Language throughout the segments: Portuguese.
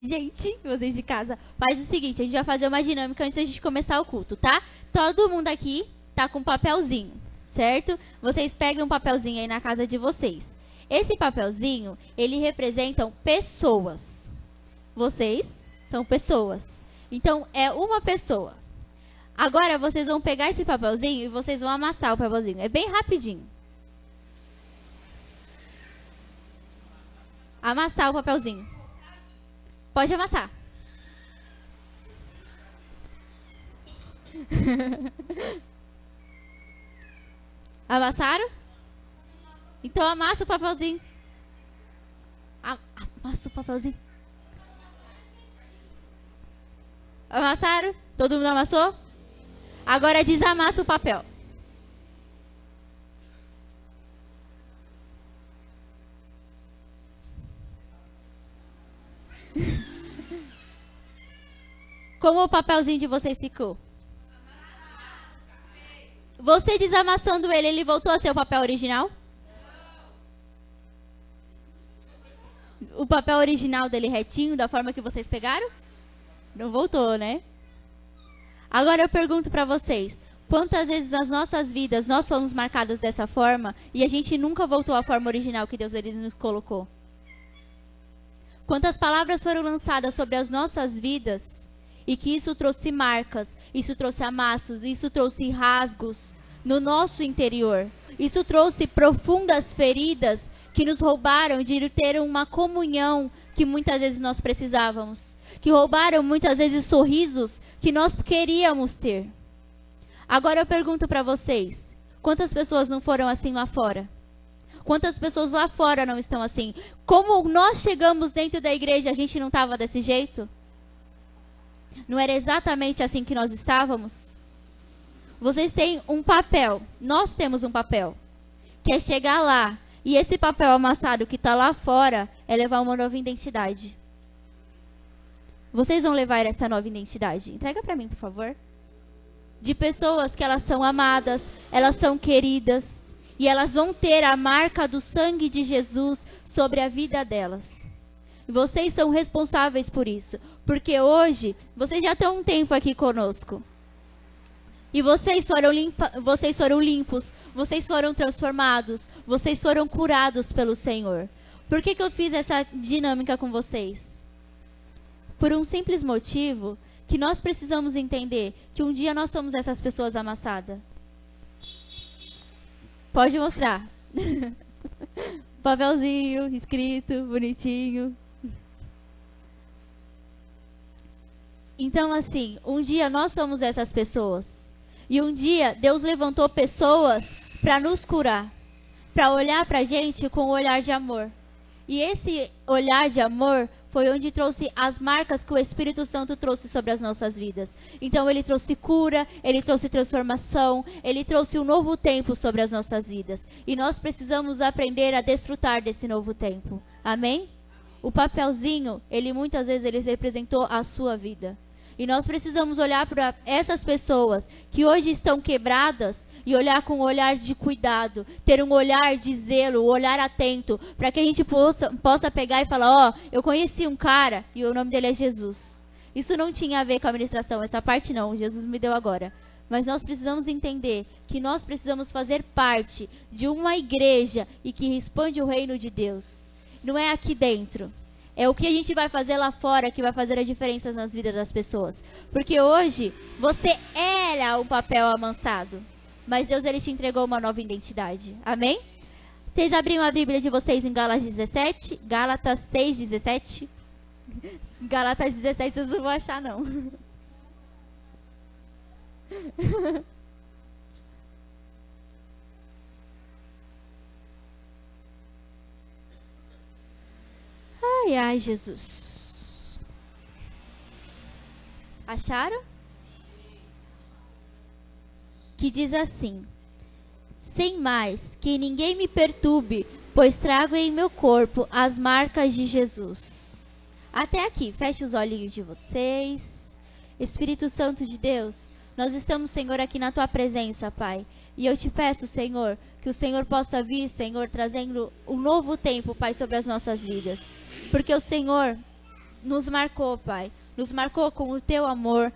Gente, vocês de casa, faz o seguinte, a gente vai fazer uma dinâmica antes da gente começar o culto, tá? Todo mundo aqui tá com um papelzinho, certo? Vocês pegam um papelzinho aí na casa de vocês. Esse papelzinho, ele representa pessoas. Vocês são pessoas. Então, é uma pessoa. Agora, vocês vão pegar esse papelzinho e vocês vão amassar o papelzinho. É bem rapidinho. Amassar o papelzinho. Pode amassar. Amassaram? Então amassa o papelzinho. Amassa o papelzinho. Amassaram? Todo mundo amassou? Agora desamassa o papel. Como o papelzinho de vocês ficou? Você desamassando ele, ele voltou a ser o papel original? O papel original dele retinho, da forma que vocês pegaram? Não voltou, né? Agora eu pergunto para vocês: quantas vezes nas nossas vidas nós fomos marcados dessa forma e a gente nunca voltou à forma original que Deus ele nos colocou? Quantas palavras foram lançadas sobre as nossas vidas e que isso trouxe marcas, isso trouxe amassos, isso trouxe rasgos no nosso interior. Isso trouxe profundas feridas que nos roubaram de ter uma comunhão que muitas vezes nós precisávamos, que roubaram muitas vezes sorrisos que nós queríamos ter. Agora eu pergunto para vocês: quantas pessoas não foram assim lá fora? Quantas pessoas lá fora não estão assim? Como nós chegamos dentro da igreja, a gente não estava desse jeito? Não era exatamente assim que nós estávamos? Vocês têm um papel, nós temos um papel, que é chegar lá e esse papel amassado que está lá fora é levar uma nova identidade. Vocês vão levar essa nova identidade. Entrega para mim, por favor. De pessoas que elas são amadas, elas são queridas e elas vão ter a marca do sangue de Jesus sobre a vida delas. Vocês são responsáveis por isso. Porque hoje, vocês já estão um tempo aqui conosco. E vocês foram, limpa, vocês foram limpos, vocês foram transformados, vocês foram curados pelo Senhor. Por que, que eu fiz essa dinâmica com vocês? Por um simples motivo que nós precisamos entender que um dia nós somos essas pessoas amassadas. Pode mostrar. Papelzinho, escrito, bonitinho. Então, assim, um dia nós somos essas pessoas. E um dia Deus levantou pessoas para nos curar, para olhar para a gente com um olhar de amor. E esse olhar de amor foi onde trouxe as marcas que o Espírito Santo trouxe sobre as nossas vidas. Então ele trouxe cura, ele trouxe transformação, ele trouxe um novo tempo sobre as nossas vidas. E nós precisamos aprender a desfrutar desse novo tempo. Amém? O papelzinho, ele muitas vezes ele representou a sua vida. E nós precisamos olhar para essas pessoas que hoje estão quebradas e olhar com um olhar de cuidado, ter um olhar de zelo, um olhar atento, para que a gente possa, possa pegar e falar: Ó, oh, eu conheci um cara e o nome dele é Jesus. Isso não tinha a ver com a administração, essa parte não, Jesus me deu agora. Mas nós precisamos entender que nós precisamos fazer parte de uma igreja e que expande o reino de Deus. Não é aqui dentro. É o que a gente vai fazer lá fora que vai fazer a diferença nas vidas das pessoas. Porque hoje você era um papel amansado, mas Deus ele te entregou uma nova identidade. Amém? Vocês abriram a Bíblia de vocês em Gálatas 17? Gálatas 6, 17? Gálatas 17 vocês não vão achar, não. Ai, ai, Jesus. Acharam? Que diz assim: Sem mais, que ninguém me perturbe, pois trago em meu corpo as marcas de Jesus. Até aqui, feche os olhinhos de vocês. Espírito Santo de Deus, nós estamos, Senhor, aqui na tua presença, Pai. E eu te peço, Senhor, que o Senhor possa vir, Senhor, trazendo um novo tempo, Pai, sobre as nossas vidas. Porque o Senhor, nos marcou, Pai. Nos marcou com o teu amor,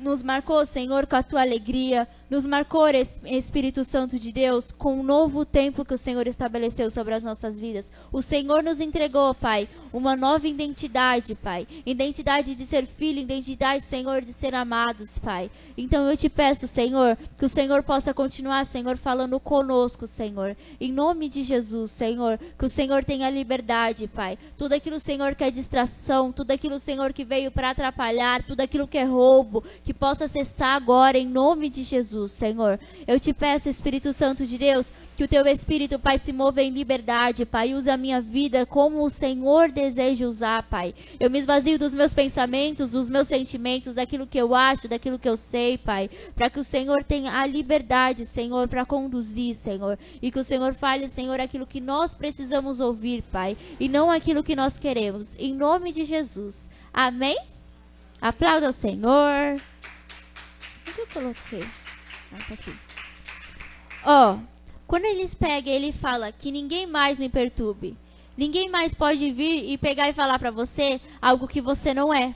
nos marcou, Senhor, com a tua alegria, nos marcou, Espírito Santo de Deus, com um novo tempo que o Senhor estabeleceu sobre as nossas vidas. O Senhor nos entregou, Pai, uma nova identidade, Pai. Identidade de ser filho, identidade, Senhor, de ser amados, Pai. Então eu te peço, Senhor, que o Senhor possa continuar, Senhor, falando conosco, Senhor. Em nome de Jesus, Senhor, que o Senhor tenha liberdade, Pai. Tudo aquilo, Senhor, que é distração, tudo aquilo, Senhor, que veio para atrapalhar, tudo aquilo que é roubo, que possa cessar agora, em nome de Jesus. Jesus, Senhor. Eu te peço, Espírito Santo de Deus, que o teu Espírito, Pai, se mova em liberdade, Pai. Use a minha vida como o Senhor deseja usar, Pai. Eu me esvazio dos meus pensamentos, dos meus sentimentos, daquilo que eu acho, daquilo que eu sei, Pai. Para que o Senhor tenha a liberdade, Senhor, para conduzir, Senhor. E que o Senhor fale, Senhor, aquilo que nós precisamos ouvir, Pai. E não aquilo que nós queremos. Em nome de Jesus. Amém? Aplauda o Senhor. Eu coloquei? Ó, quando eles pegam, ele fala que ninguém mais me perturbe. Ninguém mais pode vir e pegar e falar para você algo que você não é.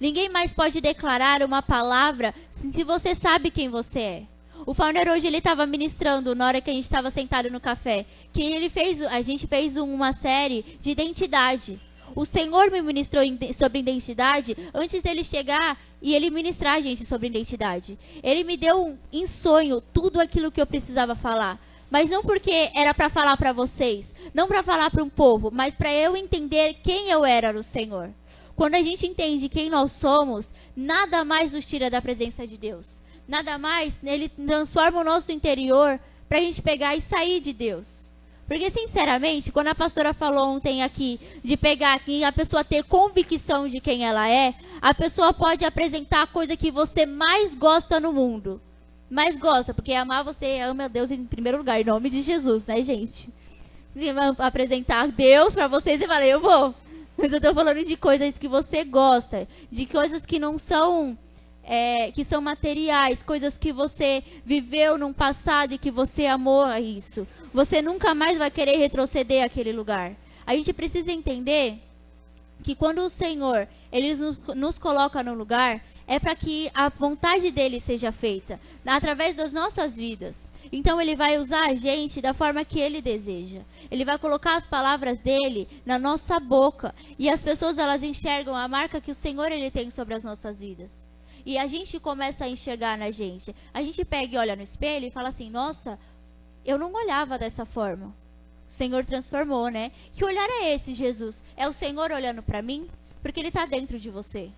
Ninguém mais pode declarar uma palavra se você sabe quem você é. O Fauner hoje ele estava ministrando na hora que a gente estava sentado no café, que ele fez, a gente fez uma série de identidade. O Senhor me ministrou sobre identidade antes dele chegar e ele ministrar a gente sobre identidade. Ele me deu em sonho tudo aquilo que eu precisava falar. Mas não porque era para falar para vocês, não para falar para um povo, mas para eu entender quem eu era no Senhor. Quando a gente entende quem nós somos, nada mais nos tira da presença de Deus. Nada mais, ele transforma o nosso interior para a gente pegar e sair de Deus. Porque, sinceramente, quando a pastora falou ontem aqui de pegar aqui a pessoa ter convicção de quem ela é, a pessoa pode apresentar a coisa que você mais gosta no mundo. Mais gosta, porque amar você ama a Deus em primeiro lugar, em nome de Jesus, né, gente? Se apresentar Deus para vocês, eu falei, eu vou. Mas eu tô falando de coisas que você gosta, de coisas que não são é, que são materiais, coisas que você viveu num passado e que você amou isso. Você nunca mais vai querer retroceder àquele lugar. A gente precisa entender que quando o Senhor ele nos, nos coloca no lugar, é para que a vontade dele seja feita através das nossas vidas. Então ele vai usar a gente da forma que ele deseja. Ele vai colocar as palavras dele na nossa boca e as pessoas elas enxergam a marca que o Senhor ele tem sobre as nossas vidas. E a gente começa a enxergar na gente. A gente pega e olha no espelho e fala assim: "Nossa, eu não olhava dessa forma". O Senhor transformou, né? Que olhar é esse, Jesus? É o Senhor olhando para mim? Porque ele está dentro de você.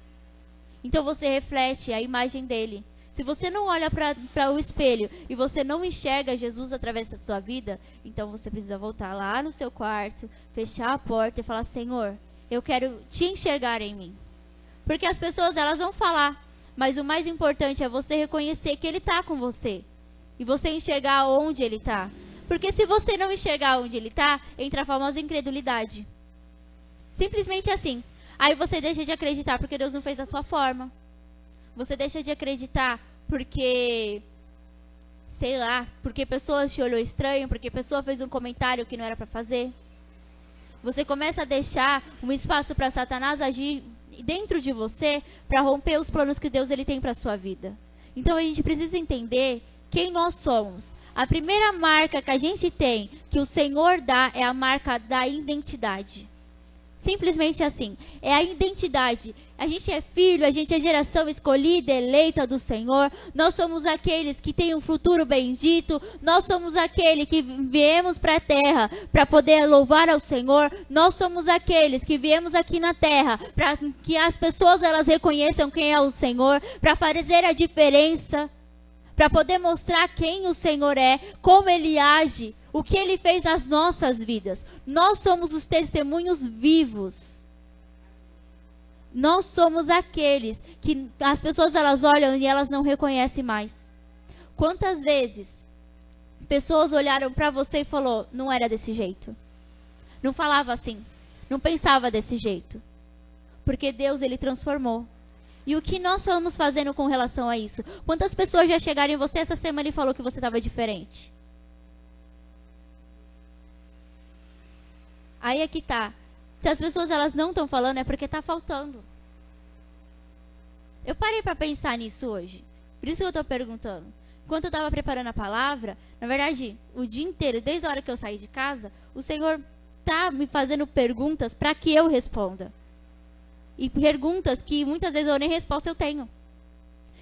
Então você reflete a imagem dele. Se você não olha para o espelho e você não enxerga Jesus através da sua vida, então você precisa voltar lá no seu quarto, fechar a porta e falar: Senhor, eu quero te enxergar em mim. Porque as pessoas elas vão falar, mas o mais importante é você reconhecer que Ele está com você. E você enxergar onde Ele está. Porque se você não enxergar onde Ele está, entra a famosa incredulidade. Simplesmente assim. Aí você deixa de acreditar porque Deus não fez da sua forma. Você deixa de acreditar porque sei lá, porque pessoas te olhou estranho, porque pessoa fez um comentário que não era para fazer. Você começa a deixar um espaço para Satanás agir dentro de você para romper os planos que Deus ele tem para sua vida. Então a gente precisa entender quem nós somos. A primeira marca que a gente tem, que o Senhor dá, é a marca da identidade. Simplesmente assim. É a identidade. A gente é filho, a gente é geração escolhida, eleita do Senhor. Nós somos aqueles que têm um futuro bendito. Nós somos aqueles que viemos para a terra para poder louvar ao Senhor. Nós somos aqueles que viemos aqui na terra para que as pessoas elas reconheçam quem é o Senhor, para fazer a diferença, para poder mostrar quem o Senhor é, como ele age, o que ele fez nas nossas vidas. Nós somos os testemunhos vivos. Nós somos aqueles que as pessoas elas olham e elas não reconhecem mais. Quantas vezes pessoas olharam para você e falou: "Não era desse jeito". Não falava assim, não pensava desse jeito. Porque Deus ele transformou. E o que nós vamos fazendo com relação a isso? Quantas pessoas já chegaram em você essa semana e falou que você estava diferente? Aí é que tá. Se as pessoas elas não estão falando é porque está faltando. Eu parei para pensar nisso hoje. Por isso que eu estou perguntando. Enquanto eu estava preparando a palavra, na verdade, o dia inteiro, desde a hora que eu saí de casa, o Senhor está me fazendo perguntas para que eu responda. E perguntas que muitas vezes eu nem resposta eu tenho.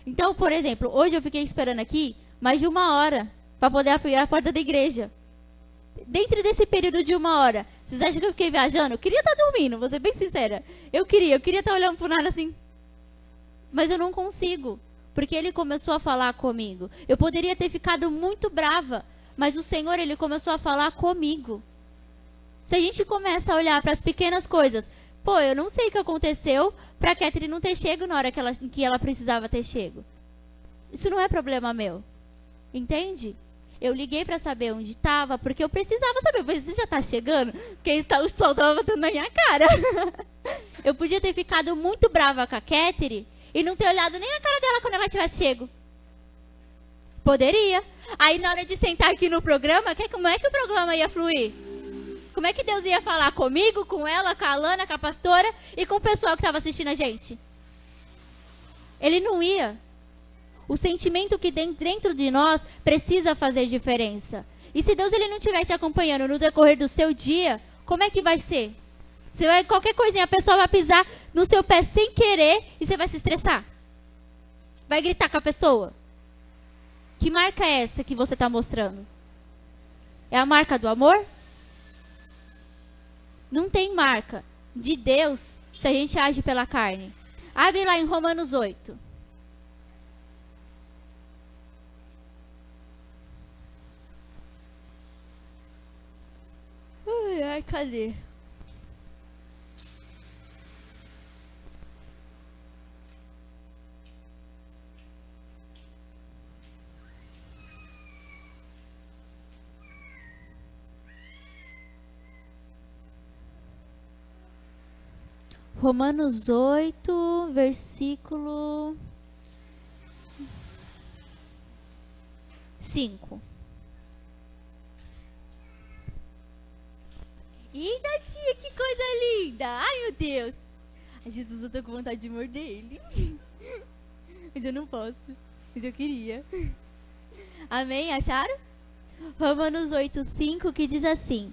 Então, por exemplo, hoje eu fiquei esperando aqui mais de uma hora para poder abrir a porta da igreja. Dentro desse período de uma hora, vocês acham que eu fiquei viajando? Eu queria estar tá dormindo, vou ser bem sincera. Eu queria, eu queria estar tá olhando pro nada assim. Mas eu não consigo, porque ele começou a falar comigo. Eu poderia ter ficado muito brava, mas o Senhor, ele começou a falar comigo. Se a gente começa a olhar para as pequenas coisas, pô, eu não sei o que aconteceu para a Catherine não ter chego na hora que ela, que ela precisava ter chego. Isso não é problema meu. Entende? Eu liguei para saber onde estava, porque eu precisava saber. Você já está chegando? Porque tá, o sol estava batendo na minha cara. eu podia ter ficado muito brava com a Catherine e não ter olhado nem na cara dela quando ela tivesse chego. Poderia. Aí na hora de sentar aqui no programa, como é que o programa ia fluir? Como é que Deus ia falar comigo, com ela, com a Alana, com a pastora e com o pessoal que estava assistindo a gente? Ele não ia. O sentimento que dentro de nós precisa fazer diferença. E se Deus ele não estiver te acompanhando no decorrer do seu dia, como é que vai ser? Você vai, qualquer coisinha, a pessoa vai pisar no seu pé sem querer e você vai se estressar. Vai gritar com a pessoa. Que marca é essa que você está mostrando? É a marca do amor? Não tem marca de Deus se a gente age pela carne. Abre lá em Romanos 8. Ai, ai, cadê? Romanos 8, versículo 5. Eita, tia, que coisa linda! Ai, meu Deus! Ai, Jesus, eu tô com vontade de morder ele. Mas eu não posso. Mas eu queria. Amém? Acharam? Romanos 8, 5, que diz assim: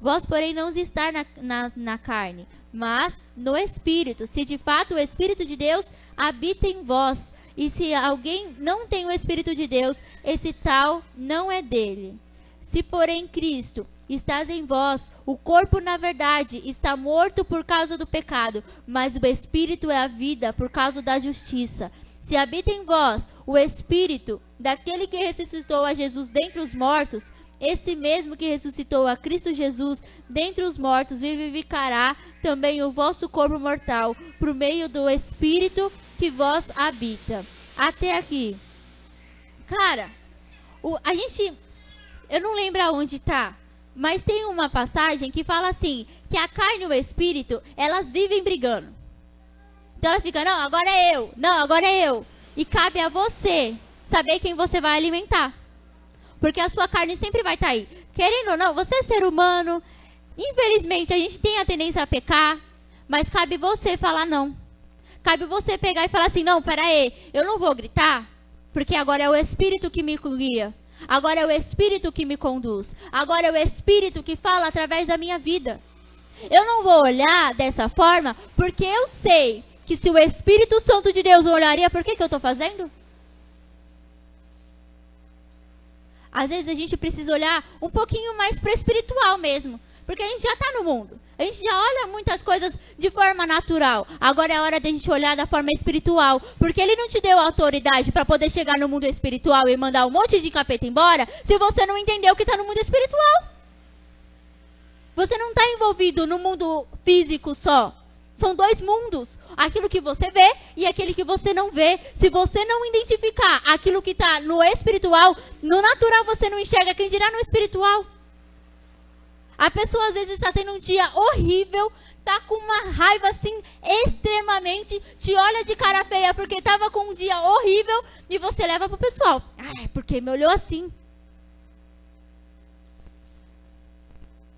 Vós, porém, não estar na, na, na carne, mas no Espírito, se de fato o Espírito de Deus habita em vós. E se alguém não tem o Espírito de Deus, esse tal não é dele. Se, porém, Cristo estás em vós, o corpo, na verdade, está morto por causa do pecado, mas o espírito é a vida por causa da justiça. Se habita em vós o espírito daquele que ressuscitou a Jesus dentre os mortos, esse mesmo que ressuscitou a Cristo Jesus dentre os mortos vivificará também o vosso corpo mortal por meio do espírito que vós habita. Até aqui. Cara, o, a gente eu não lembro aonde está, mas tem uma passagem que fala assim, que a carne e o espírito, elas vivem brigando. Então ela fica, não, agora é eu, não, agora é eu. E cabe a você saber quem você vai alimentar. Porque a sua carne sempre vai estar tá aí. Querendo ou não, você é ser humano. Infelizmente, a gente tem a tendência a pecar. Mas cabe você falar não. Cabe você pegar e falar assim: não, peraí, eu não vou gritar. Porque agora é o Espírito que me guia. Agora é o Espírito que me conduz. Agora é o Espírito que fala através da minha vida. Eu não vou olhar dessa forma porque eu sei que se o Espírito Santo de Deus olharia, por que, que eu estou fazendo? Às vezes a gente precisa olhar um pouquinho mais para o espiritual mesmo. Porque a gente já está no mundo. A gente já olha muitas coisas de forma natural. Agora é hora de a gente olhar da forma espiritual. Porque ele não te deu autoridade para poder chegar no mundo espiritual e mandar um monte de capeta embora se você não entendeu que está no mundo espiritual. Você não está envolvido no mundo físico só. São dois mundos. Aquilo que você vê e aquele que você não vê. Se você não identificar aquilo que está no espiritual, no natural você não enxerga. Quem dirá no espiritual? A pessoa às vezes está tendo um dia horrível, tá com uma raiva assim extremamente, te olha de cara feia porque estava com um dia horrível e você leva pro pessoal. Ah, porque me olhou assim.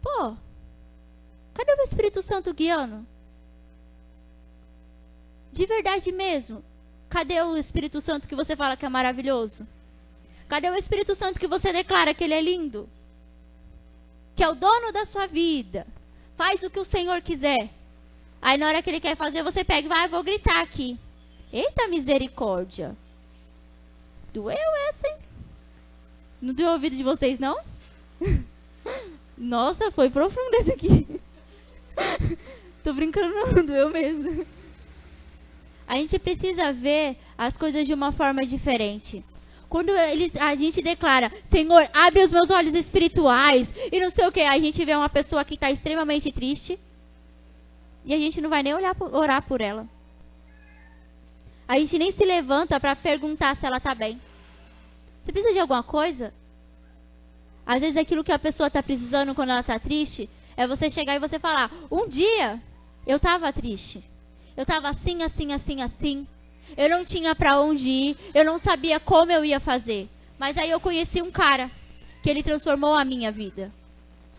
Pô, cadê o Espírito Santo guiando? De verdade mesmo. Cadê o Espírito Santo que você fala que é maravilhoso? Cadê o Espírito Santo que você declara que ele é lindo? Que é o dono da sua vida. Faz o que o Senhor quiser. Aí na hora que ele quer fazer, você pega e vai, ah, vou gritar aqui. Eita misericórdia. Doeu essa, hein? Não deu ouvido de vocês, não? Nossa, foi profundo esse aqui. Tô brincando, não, doeu mesmo. A gente precisa ver as coisas de uma forma diferente. Quando eles, a gente declara, Senhor, abre os meus olhos espirituais e não sei o que, a gente vê uma pessoa que está extremamente triste e a gente não vai nem olhar, orar por ela. A gente nem se levanta para perguntar se ela está bem. Você precisa de alguma coisa? Às vezes aquilo que a pessoa está precisando quando ela está triste é você chegar e você falar: Um dia eu estava triste. Eu estava assim, assim, assim, assim. Eu não tinha para onde ir. Eu não sabia como eu ia fazer. Mas aí eu conheci um cara que ele transformou a minha vida.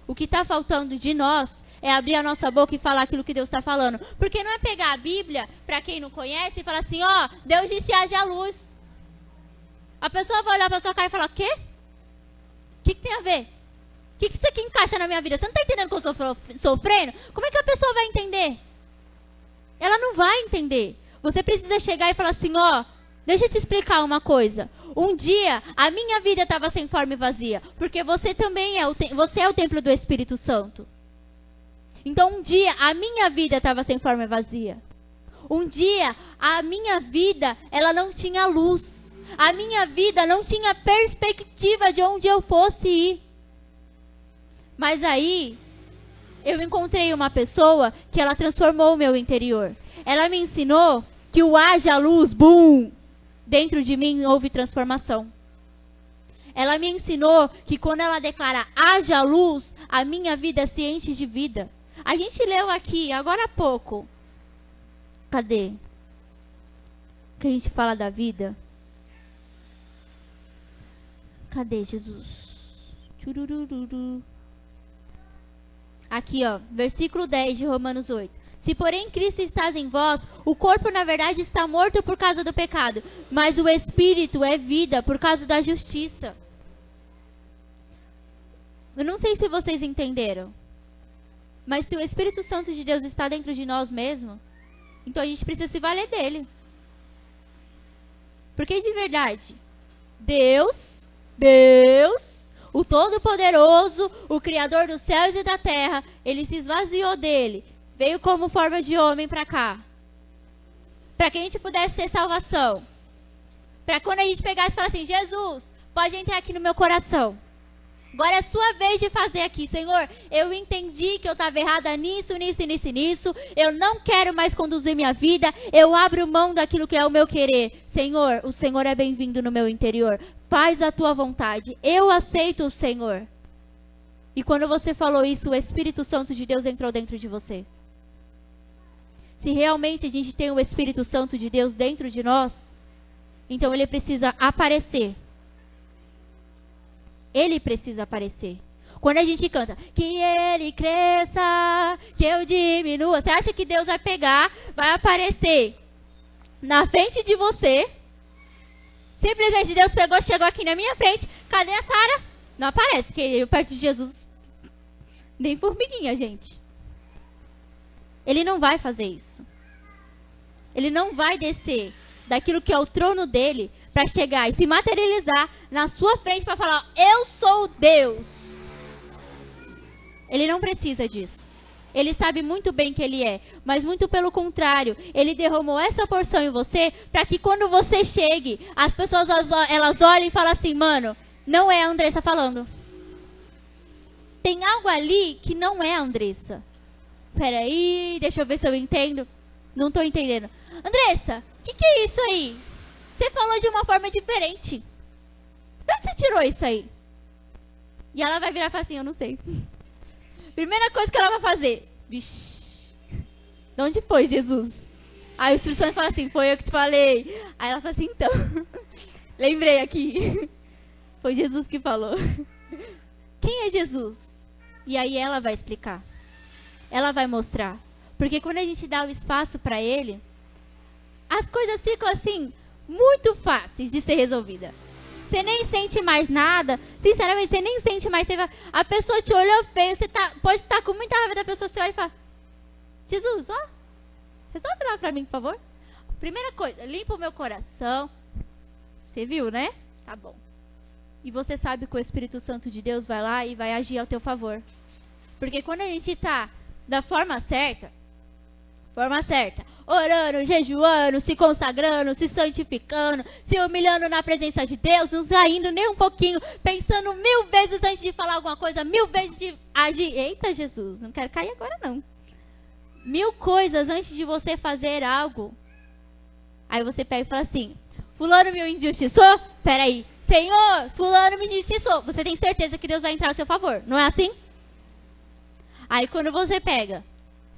O que está faltando de nós é abrir a nossa boca e falar aquilo que Deus está falando. Porque não é pegar a Bíblia, para quem não conhece, e falar assim: ó, oh, Deus disse haja a luz. A pessoa vai olhar para sua cara e falar: quê? O que, que tem a ver? O que, que isso aqui encaixa na minha vida? Você não está entendendo que eu estou sofrendo? Como é que a pessoa vai entender? Ela não vai entender. Você precisa chegar e falar assim: ó, deixa eu te explicar uma coisa. Um dia a minha vida estava sem forma e vazia, porque você também é o você é o templo do Espírito Santo. Então um dia a minha vida estava sem forma e vazia. Um dia a minha vida ela não tinha luz. A minha vida não tinha perspectiva de onde eu fosse ir. Mas aí eu encontrei uma pessoa que ela transformou o meu interior. Ela me ensinou que o haja luz, bum, dentro de mim houve transformação. Ela me ensinou que quando ela declara haja luz, a minha vida se enche de vida. A gente leu aqui, agora há pouco. Cadê? Que a gente fala da vida. Cadê Jesus? Churururu. Aqui, ó, versículo 10 de Romanos 8. Se porém Cristo está em vós, o corpo na verdade está morto por causa do pecado, mas o espírito é vida por causa da justiça. Eu não sei se vocês entenderam. Mas se o Espírito Santo de Deus está dentro de nós mesmo, então a gente precisa se valer dele. Porque de verdade, Deus, Deus o Todo-Poderoso, o Criador dos céus e da terra, ele se esvaziou dele, veio como forma de homem para cá. Para que a gente pudesse ter salvação. Para quando a gente pegasse e falasse assim: Jesus, pode entrar aqui no meu coração. Agora é sua vez de fazer aqui, Senhor. Eu entendi que eu estava errada nisso, nisso, nisso, nisso. Eu não quero mais conduzir minha vida. Eu abro mão daquilo que é o meu querer. Senhor, o Senhor é bem-vindo no meu interior. Faz a tua vontade. Eu aceito o Senhor. E quando você falou isso, o Espírito Santo de Deus entrou dentro de você. Se realmente a gente tem o Espírito Santo de Deus dentro de nós, então ele precisa aparecer ele precisa aparecer. Quando a gente canta, que ele cresça, que eu diminua, você acha que Deus vai pegar, vai aparecer na frente de você? Simplesmente Deus pegou, chegou aqui na minha frente, cadê a Sara? Não aparece, porque eu perto de Jesus, nem formiguinha, gente. Ele não vai fazer isso. Ele não vai descer daquilo que é o trono dele para chegar e se materializar na sua frente para falar: Eu sou Deus. Ele não precisa disso. Ele sabe muito bem que ele é, mas muito pelo contrário, ele derramou essa porção em você para que quando você chegue, as pessoas elas olhem e falem assim: "Mano, não é a Andressa falando". Tem algo ali que não é a Andressa. Peraí, deixa eu ver se eu entendo. Não tô entendendo. Andressa, o que, que é isso aí? Você falou de uma forma diferente. De onde você tirou isso aí? E ela vai virar e falar assim, eu não sei. Primeira coisa que ela vai fazer. Vixe. De onde foi, Jesus? Aí o Espírito Santo fala assim, foi eu que te falei. Aí ela fala assim, então. Lembrei aqui. Foi Jesus que falou. Quem é Jesus? E aí ela vai explicar. Ela vai mostrar. Porque quando a gente dá o espaço para ele, as coisas ficam assim muito fáceis de ser resolvida. Você nem sente mais nada. Sinceramente, você nem sente mais. A pessoa te olhou feio. Você tá... pode estar com muita raiva da pessoa. Você olha e fala: Jesus, ó, resolve lá pra mim, por favor. Primeira coisa, limpa o meu coração. Você viu, né? Tá bom. E você sabe que o Espírito Santo de Deus vai lá e vai agir ao teu favor. Porque quando a gente tá da forma certa, forma certa, orando, jejuando, se consagrando, se santificando, se humilhando na presença de Deus, não saindo nem um pouquinho, pensando mil vezes antes de falar alguma coisa, mil vezes de agir. Eita, Jesus, não quero cair agora não. Mil coisas antes de você fazer algo. Aí você pega e fala assim: Fulano me injustiçou? Peraí. Senhor, Fulano me injustiçou. Você tem certeza que Deus vai entrar a seu favor, não é assim? Aí quando você pega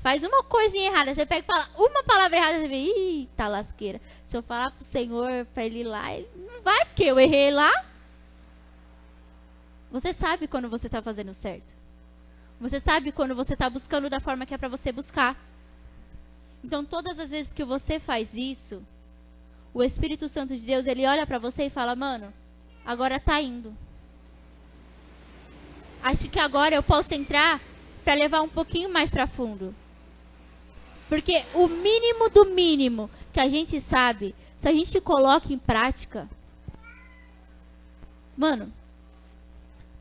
faz uma coisinha errada, você pega e fala uma palavra errada, você vê, ih, tá lasqueira. Se eu falar pro Senhor pra ele ir lá, ele não vai, porque eu errei lá. Você sabe quando você tá fazendo certo. Você sabe quando você tá buscando da forma que é para você buscar. Então, todas as vezes que você faz isso, o Espírito Santo de Deus, ele olha para você e fala: "Mano, agora tá indo. Acho que agora eu posso entrar para levar um pouquinho mais para fundo. Porque o mínimo do mínimo que a gente sabe, se a gente coloca em prática, mano,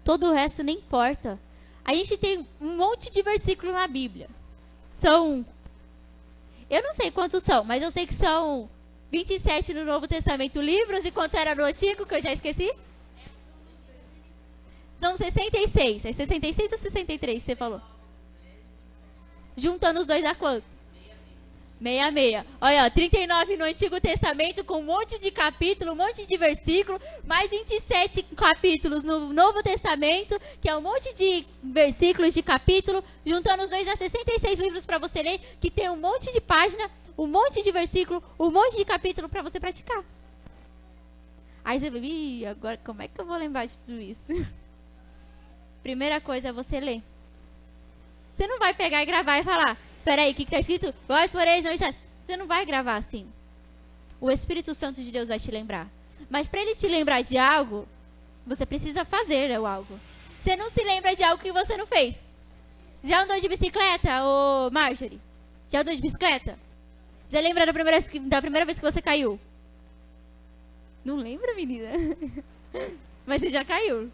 todo o resto nem importa. A gente tem um monte de versículos na Bíblia. São. Eu não sei quantos são, mas eu sei que são 27 no Novo Testamento livros e quanto era no Antigo, que eu já esqueci? São 66. É 66 ou 63 você falou? Juntando os dois dá quanto? 66. Olha, ó, 39 no Antigo Testamento, com um monte de capítulo, um monte de versículo, mais 27 capítulos no Novo Testamento, que é um monte de versículos de capítulo, juntando os dois a 66 livros para você ler, que tem um monte de página, um monte de versículo, um monte de capítulo para você praticar. Aí você vai, Ih, agora como é que eu vou lembrar de tudo isso? Primeira coisa é você ler. Você não vai pegar e gravar e falar, Peraí, o que está escrito? Vós, porém, não. Você não vai gravar assim. O Espírito Santo de Deus vai te lembrar. Mas para ele te lembrar de algo, você precisa fazer algo. Você não se lembra de algo que você não fez. Já andou de bicicleta, ô Marjorie? Já andou de bicicleta? Você lembra da primeira, da primeira vez que você caiu? Não lembra, menina? Mas você já caiu.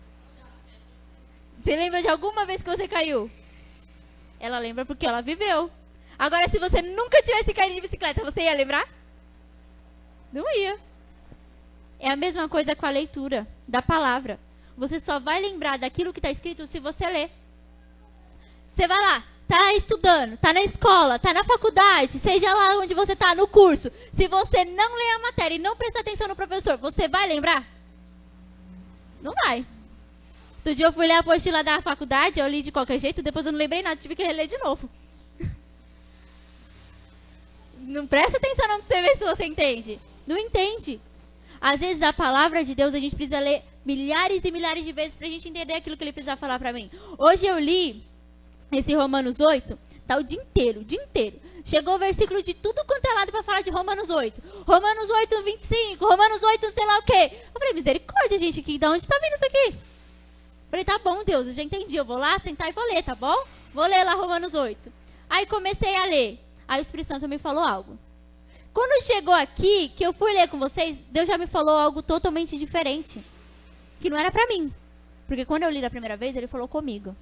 Você lembra de alguma vez que você caiu? Ela lembra porque ela viveu. Agora, se você nunca tivesse caído de bicicleta, você ia lembrar? Não ia. É a mesma coisa com a leitura da palavra. Você só vai lembrar daquilo que está escrito se você ler. Você vai lá, tá estudando, tá na escola, tá na faculdade, seja lá onde você tá no curso. Se você não ler a matéria e não prestar atenção no professor, você vai lembrar? Não vai. Outro dia eu fui ler a apostila da faculdade, eu li de qualquer jeito, depois eu não lembrei nada, tive que reler de novo. Não presta atenção não pra você ver se você entende. Não entende. Às vezes a palavra de Deus a gente precisa ler milhares e milhares de vezes pra gente entender aquilo que ele precisa falar pra mim. Hoje eu li esse Romanos 8, tá o dia inteiro, o dia inteiro. Chegou o versículo de tudo quanto é lado pra falar de Romanos 8. Romanos 8, 25, Romanos 8, sei lá o quê. Eu falei, misericórdia, gente, aqui, da onde tá vindo isso aqui? Falei, tá bom, Deus, eu já entendi. Eu vou lá sentar e vou ler, tá bom? Vou ler lá Romanos 8. Aí comecei a ler. Aí o Espírito Santo me falou algo. Quando chegou aqui, que eu fui ler com vocês, Deus já me falou algo totalmente diferente. Que não era pra mim. Porque quando eu li da primeira vez, ele falou comigo.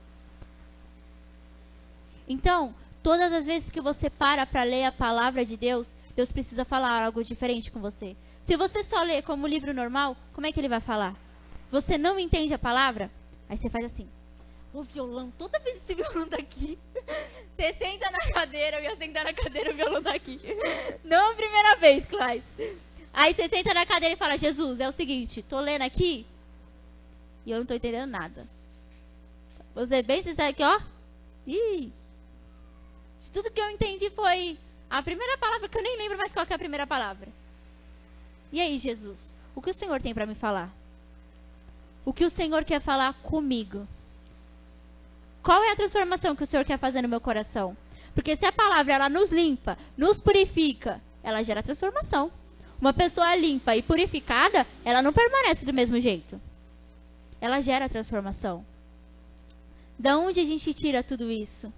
Então, todas as vezes que você para para ler a palavra de Deus, Deus precisa falar algo diferente com você. Se você só lê como livro normal, como é que ele vai falar? Você não entende a palavra? Aí você faz assim. o violão, toda vez esse violão tá aqui. Você senta na cadeira, eu ia sentar na cadeira, o violão tá aqui. Não a primeira vez, Clay. Aí você senta na cadeira e fala, Jesus, é o seguinte, tô lendo aqui e eu não tô entendendo nada. Você bem sincero aqui, ó. Ih. Tudo que eu entendi foi a primeira palavra, que eu nem lembro mais qual é a primeira palavra. E aí, Jesus, o que o Senhor tem para me falar? O que o Senhor quer falar comigo? Qual é a transformação que o Senhor quer fazer no meu coração? Porque se a palavra ela nos limpa, nos purifica, ela gera transformação. Uma pessoa limpa e purificada, ela não permanece do mesmo jeito. Ela gera transformação. Da onde a gente tira tudo isso?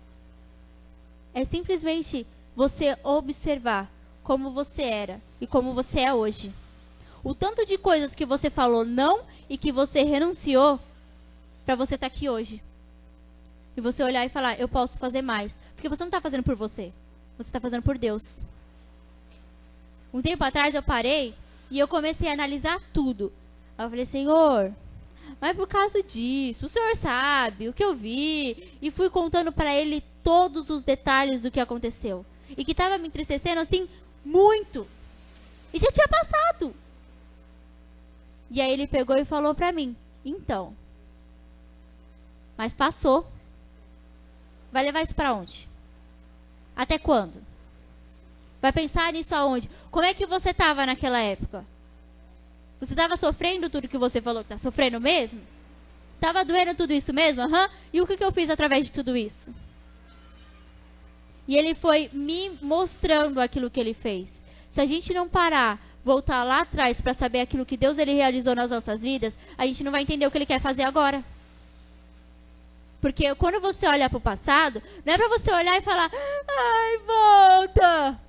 É simplesmente você observar como você era e como você é hoje. O tanto de coisas que você falou não e que você renunciou para você estar tá aqui hoje. E você olhar e falar, eu posso fazer mais. Porque você não está fazendo por você. Você está fazendo por Deus. Um tempo atrás eu parei e eu comecei a analisar tudo. Eu falei, Senhor, mas por causa disso, o Senhor sabe o que eu vi. E fui contando para ele todos os detalhes do que aconteceu. E que estava me entristecendo assim, muito. E já tinha passado. E aí ele pegou e falou para mim: Então. Mas passou. Vai levar isso para onde? Até quando? Vai pensar nisso aonde? Como é que você estava naquela época? Você estava sofrendo tudo que você falou que está sofrendo mesmo? Estava doendo tudo isso mesmo? Uhum. E o que, que eu fiz através de tudo isso? E ele foi me mostrando aquilo que ele fez. Se a gente não parar, voltar lá atrás para saber aquilo que Deus ele realizou nas nossas vidas, a gente não vai entender o que ele quer fazer agora. Porque quando você olha para o passado, não é para você olhar e falar, ai, volta.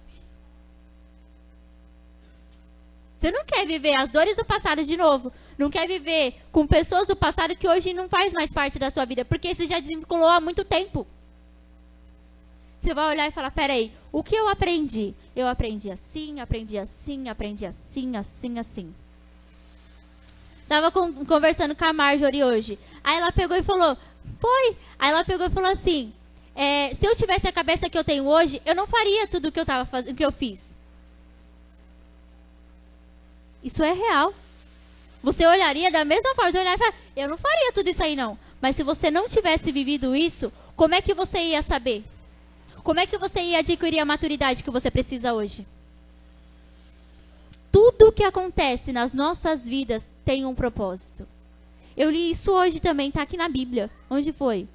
Você não quer viver as dores do passado de novo. Não quer viver com pessoas do passado que hoje não faz mais parte da tua vida. Porque você já desvinculou há muito tempo. Você vai olhar e falar, peraí, o que eu aprendi? Eu aprendi assim, aprendi assim, aprendi assim, assim, assim. Tava com, conversando com a Marjorie hoje. Aí ela pegou e falou, foi. Aí ela pegou e falou assim: é, se eu tivesse a cabeça que eu tenho hoje, eu não faria tudo o que eu tava fazendo, que eu fiz. Isso é real. Você olharia da mesma forma, você olharia e falaria, eu não faria tudo isso aí não. Mas se você não tivesse vivido isso, como é que você ia saber? Como é que você ia adquirir a maturidade que você precisa hoje? Tudo o que acontece nas nossas vidas tem um propósito. Eu li isso hoje também, tá aqui na Bíblia. Onde foi?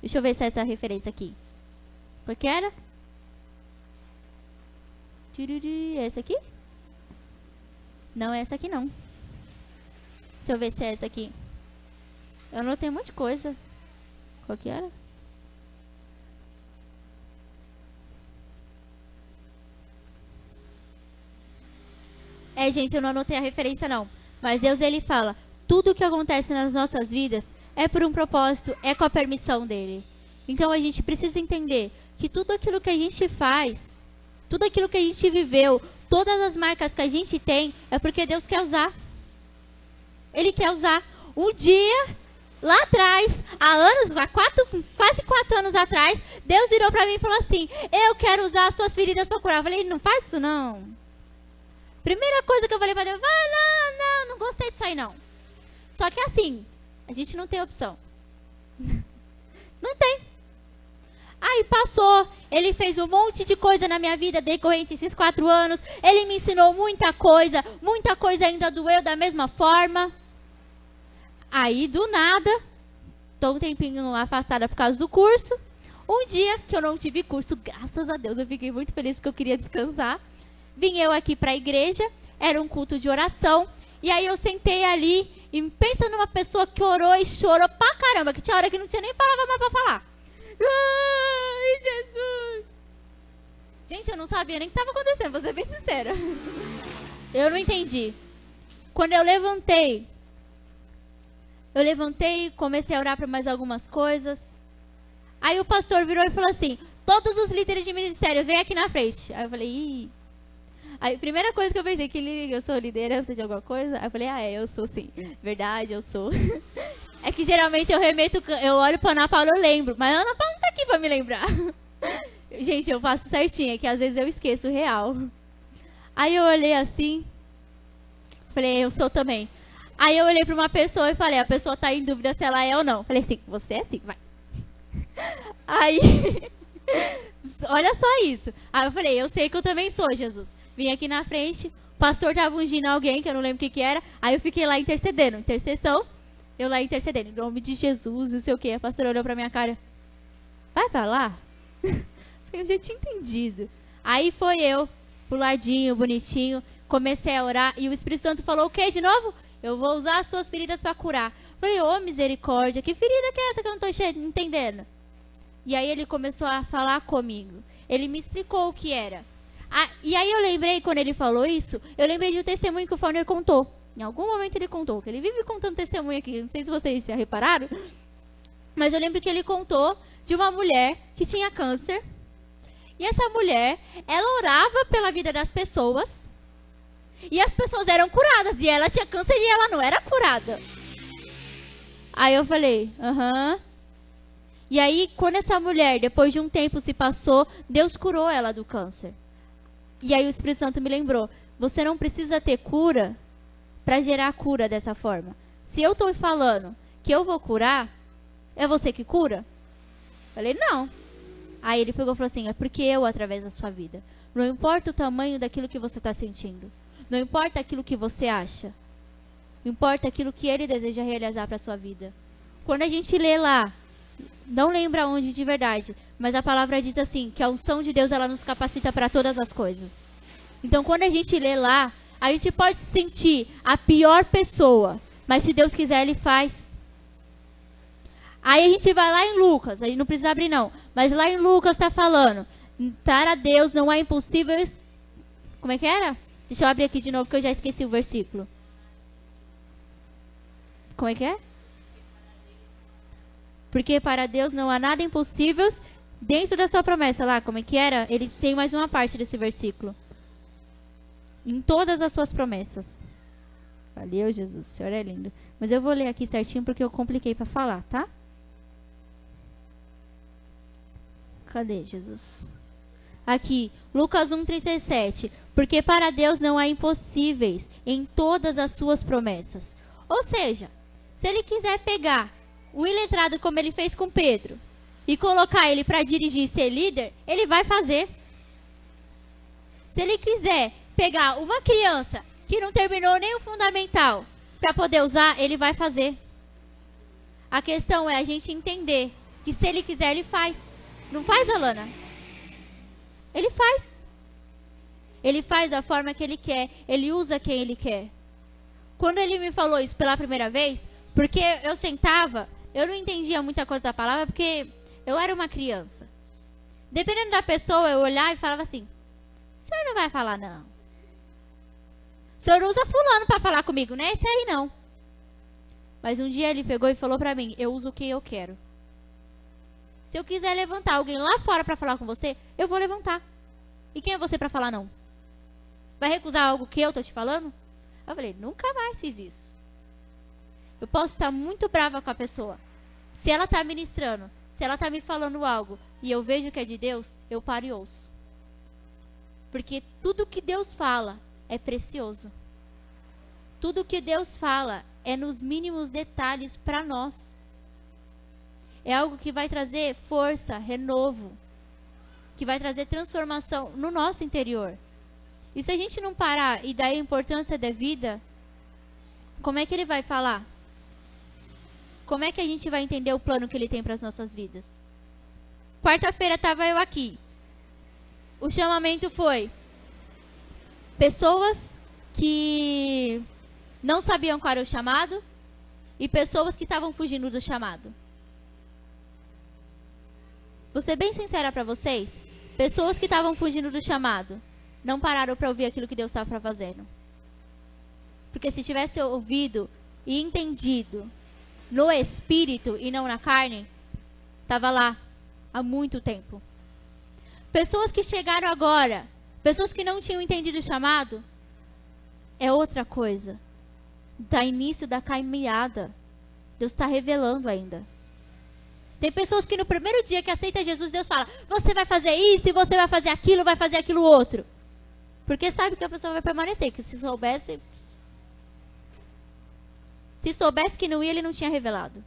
Deixa eu ver se é essa referência aqui. Qual que era? É essa aqui? Não é essa aqui não. Deixa eu ver se é essa aqui. Eu anotei um monte de coisa. Qual que era? É, gente, eu não anotei a referência não. Mas Deus ele fala: tudo que acontece nas nossas vidas é por um propósito, é com a permissão dele. Então a gente precisa entender que tudo aquilo que a gente faz, tudo aquilo que a gente viveu, todas as marcas que a gente tem, é porque Deus quer usar. Ele quer usar. Um dia, lá atrás, há anos, há quatro, quase quatro anos atrás, Deus virou para mim e falou assim: Eu quero usar as suas feridas para curar. Eu falei: Não faz isso não. Primeira coisa que eu falei para Deus: Vai, não, não, não gostei disso aí não. Só que assim, a gente não tem opção. não tem. Aí passou, ele fez um monte de coisa na minha vida decorrente esses quatro anos. Ele me ensinou muita coisa, muita coisa ainda doeu da mesma forma. Aí do nada, tô um tempinho afastada por causa do curso. Um dia que eu não tive curso, graças a Deus, eu fiquei muito feliz porque eu queria descansar. Vim eu aqui para a igreja, era um culto de oração. E aí eu sentei ali e pensa numa pessoa que orou e chorou pra caramba, que tinha hora que não tinha nem palavra mais pra falar. Ai, Jesus! Gente, eu não sabia nem o que estava acontecendo, vou ser bem sincera. Eu não entendi. Quando eu levantei, eu levantei, comecei a orar para mais algumas coisas. Aí o pastor virou e falou assim: Todos os líderes de ministério, vem aqui na frente. Aí eu falei: Ih, Aí, primeira coisa que eu pensei, que eu sou liderança de alguma coisa? Aí eu falei, ah, é, eu sou sim. Verdade, eu sou. É que geralmente eu remeto, eu olho pra Ana Paula eu lembro. Mas a Ana Paula não tá aqui pra me lembrar. Gente, eu faço certinho, é que às vezes eu esqueço real. Aí eu olhei assim. Falei, eu sou também. Aí eu olhei pra uma pessoa e falei, a pessoa tá em dúvida se ela é ou não. Falei assim, você é sim, vai. Aí. olha só isso. Aí eu falei, eu sei que eu também sou, Jesus. Vim aqui na frente, o pastor tava ungindo alguém, que eu não lembro o que, que era. Aí eu fiquei lá intercedendo. Intercessão, eu lá intercedendo. Em nome de Jesus, não sei o que. A pastora olhou pra minha cara. Vai pra lá? eu já tinha entendido. Aí foi eu, pro ladinho, bonitinho. Comecei a orar e o Espírito Santo falou o que de novo? Eu vou usar as tuas feridas para curar. Falei, ô oh, misericórdia, que ferida que é essa que eu não tô entendendo? E aí ele começou a falar comigo. Ele me explicou o que era. Ah, e aí eu lembrei, quando ele falou isso, eu lembrei de um testemunho que o Fauner contou. Em algum momento ele contou, que ele vive contando testemunho aqui, não sei se vocês já repararam. Mas eu lembro que ele contou de uma mulher que tinha câncer. E essa mulher, ela orava pela vida das pessoas. E as pessoas eram curadas. E ela tinha câncer e ela não era curada. Aí eu falei, aham. E aí, quando essa mulher, depois de um tempo se passou, Deus curou ela do câncer. E aí o Espírito Santo me lembrou: você não precisa ter cura para gerar cura dessa forma. Se eu estou falando que eu vou curar, é você que cura? Falei, não. Aí ele pegou e falou assim: é porque eu através da sua vida. Não importa o tamanho daquilo que você está sentindo. Não importa aquilo que você acha. Importa aquilo que ele deseja realizar para sua vida. Quando a gente lê lá não lembra onde de verdade, mas a palavra diz assim, que a unção de Deus ela nos capacita para todas as coisas. Então, quando a gente lê lá, a gente pode sentir a pior pessoa, mas se Deus quiser, ele faz. Aí a gente vai lá em Lucas, aí não precisa abrir não, mas lá em Lucas está falando, para Deus não é impossível. Como é que era? Deixa eu abrir aqui de novo que eu já esqueci o versículo. Como é que é? Porque para Deus não há nada impossível dentro da sua promessa. Lá, como é que era? Ele tem mais uma parte desse versículo. Em todas as suas promessas. Valeu, Jesus. O Senhor é lindo. Mas eu vou ler aqui certinho porque eu compliquei para falar, tá? Cadê Jesus? Aqui, Lucas 1,37. Porque para Deus não há impossíveis em todas as suas promessas. Ou seja, se ele quiser pegar um iletrado como ele fez com Pedro e colocar ele para dirigir e ser líder, ele vai fazer. Se ele quiser pegar uma criança que não terminou nem o fundamental para poder usar, ele vai fazer. A questão é a gente entender que se ele quiser, ele faz. Não faz, Alana? Ele faz. Ele faz da forma que ele quer. Ele usa quem ele quer. Quando ele me falou isso pela primeira vez, porque eu sentava eu não entendia muita coisa da palavra porque eu era uma criança. Dependendo da pessoa, eu olhava e falava assim: o senhor não vai falar, não. O senhor usa fulano para falar comigo, não é esse aí, não. Mas um dia ele pegou e falou para mim: eu uso o que eu quero. Se eu quiser levantar alguém lá fora para falar com você, eu vou levantar. E quem é você para falar não? Vai recusar algo que eu tô te falando? Eu falei: nunca mais fiz isso. Eu posso estar muito brava com a pessoa. Se ela está ministrando, se ela está me falando algo e eu vejo que é de Deus, eu paro e ouço. Porque tudo que Deus fala é precioso. Tudo que Deus fala é nos mínimos detalhes para nós. É algo que vai trazer força, renovo, que vai trazer transformação no nosso interior. E se a gente não parar e dar a importância da vida, como é que ele vai falar? Como é que a gente vai entender o plano que ele tem para as nossas vidas? Quarta-feira estava eu aqui. O chamamento foi pessoas que não sabiam qual era o chamado e pessoas que estavam fugindo do chamado. Vou ser bem sincera para vocês. Pessoas que estavam fugindo do chamado não pararam para ouvir aquilo que Deus estava fazendo. Porque se tivesse ouvido e entendido no espírito e não na carne, estava lá há muito tempo. Pessoas que chegaram agora, pessoas que não tinham entendido o chamado, é outra coisa. Da início da caminhada. Deus está revelando ainda. Tem pessoas que no primeiro dia que aceita Jesus, Deus fala: Você vai fazer isso, você vai fazer aquilo, vai fazer aquilo outro. Porque sabe que a pessoa vai permanecer. Que se soubesse. Se soubesse que não ia, ele não tinha revelado.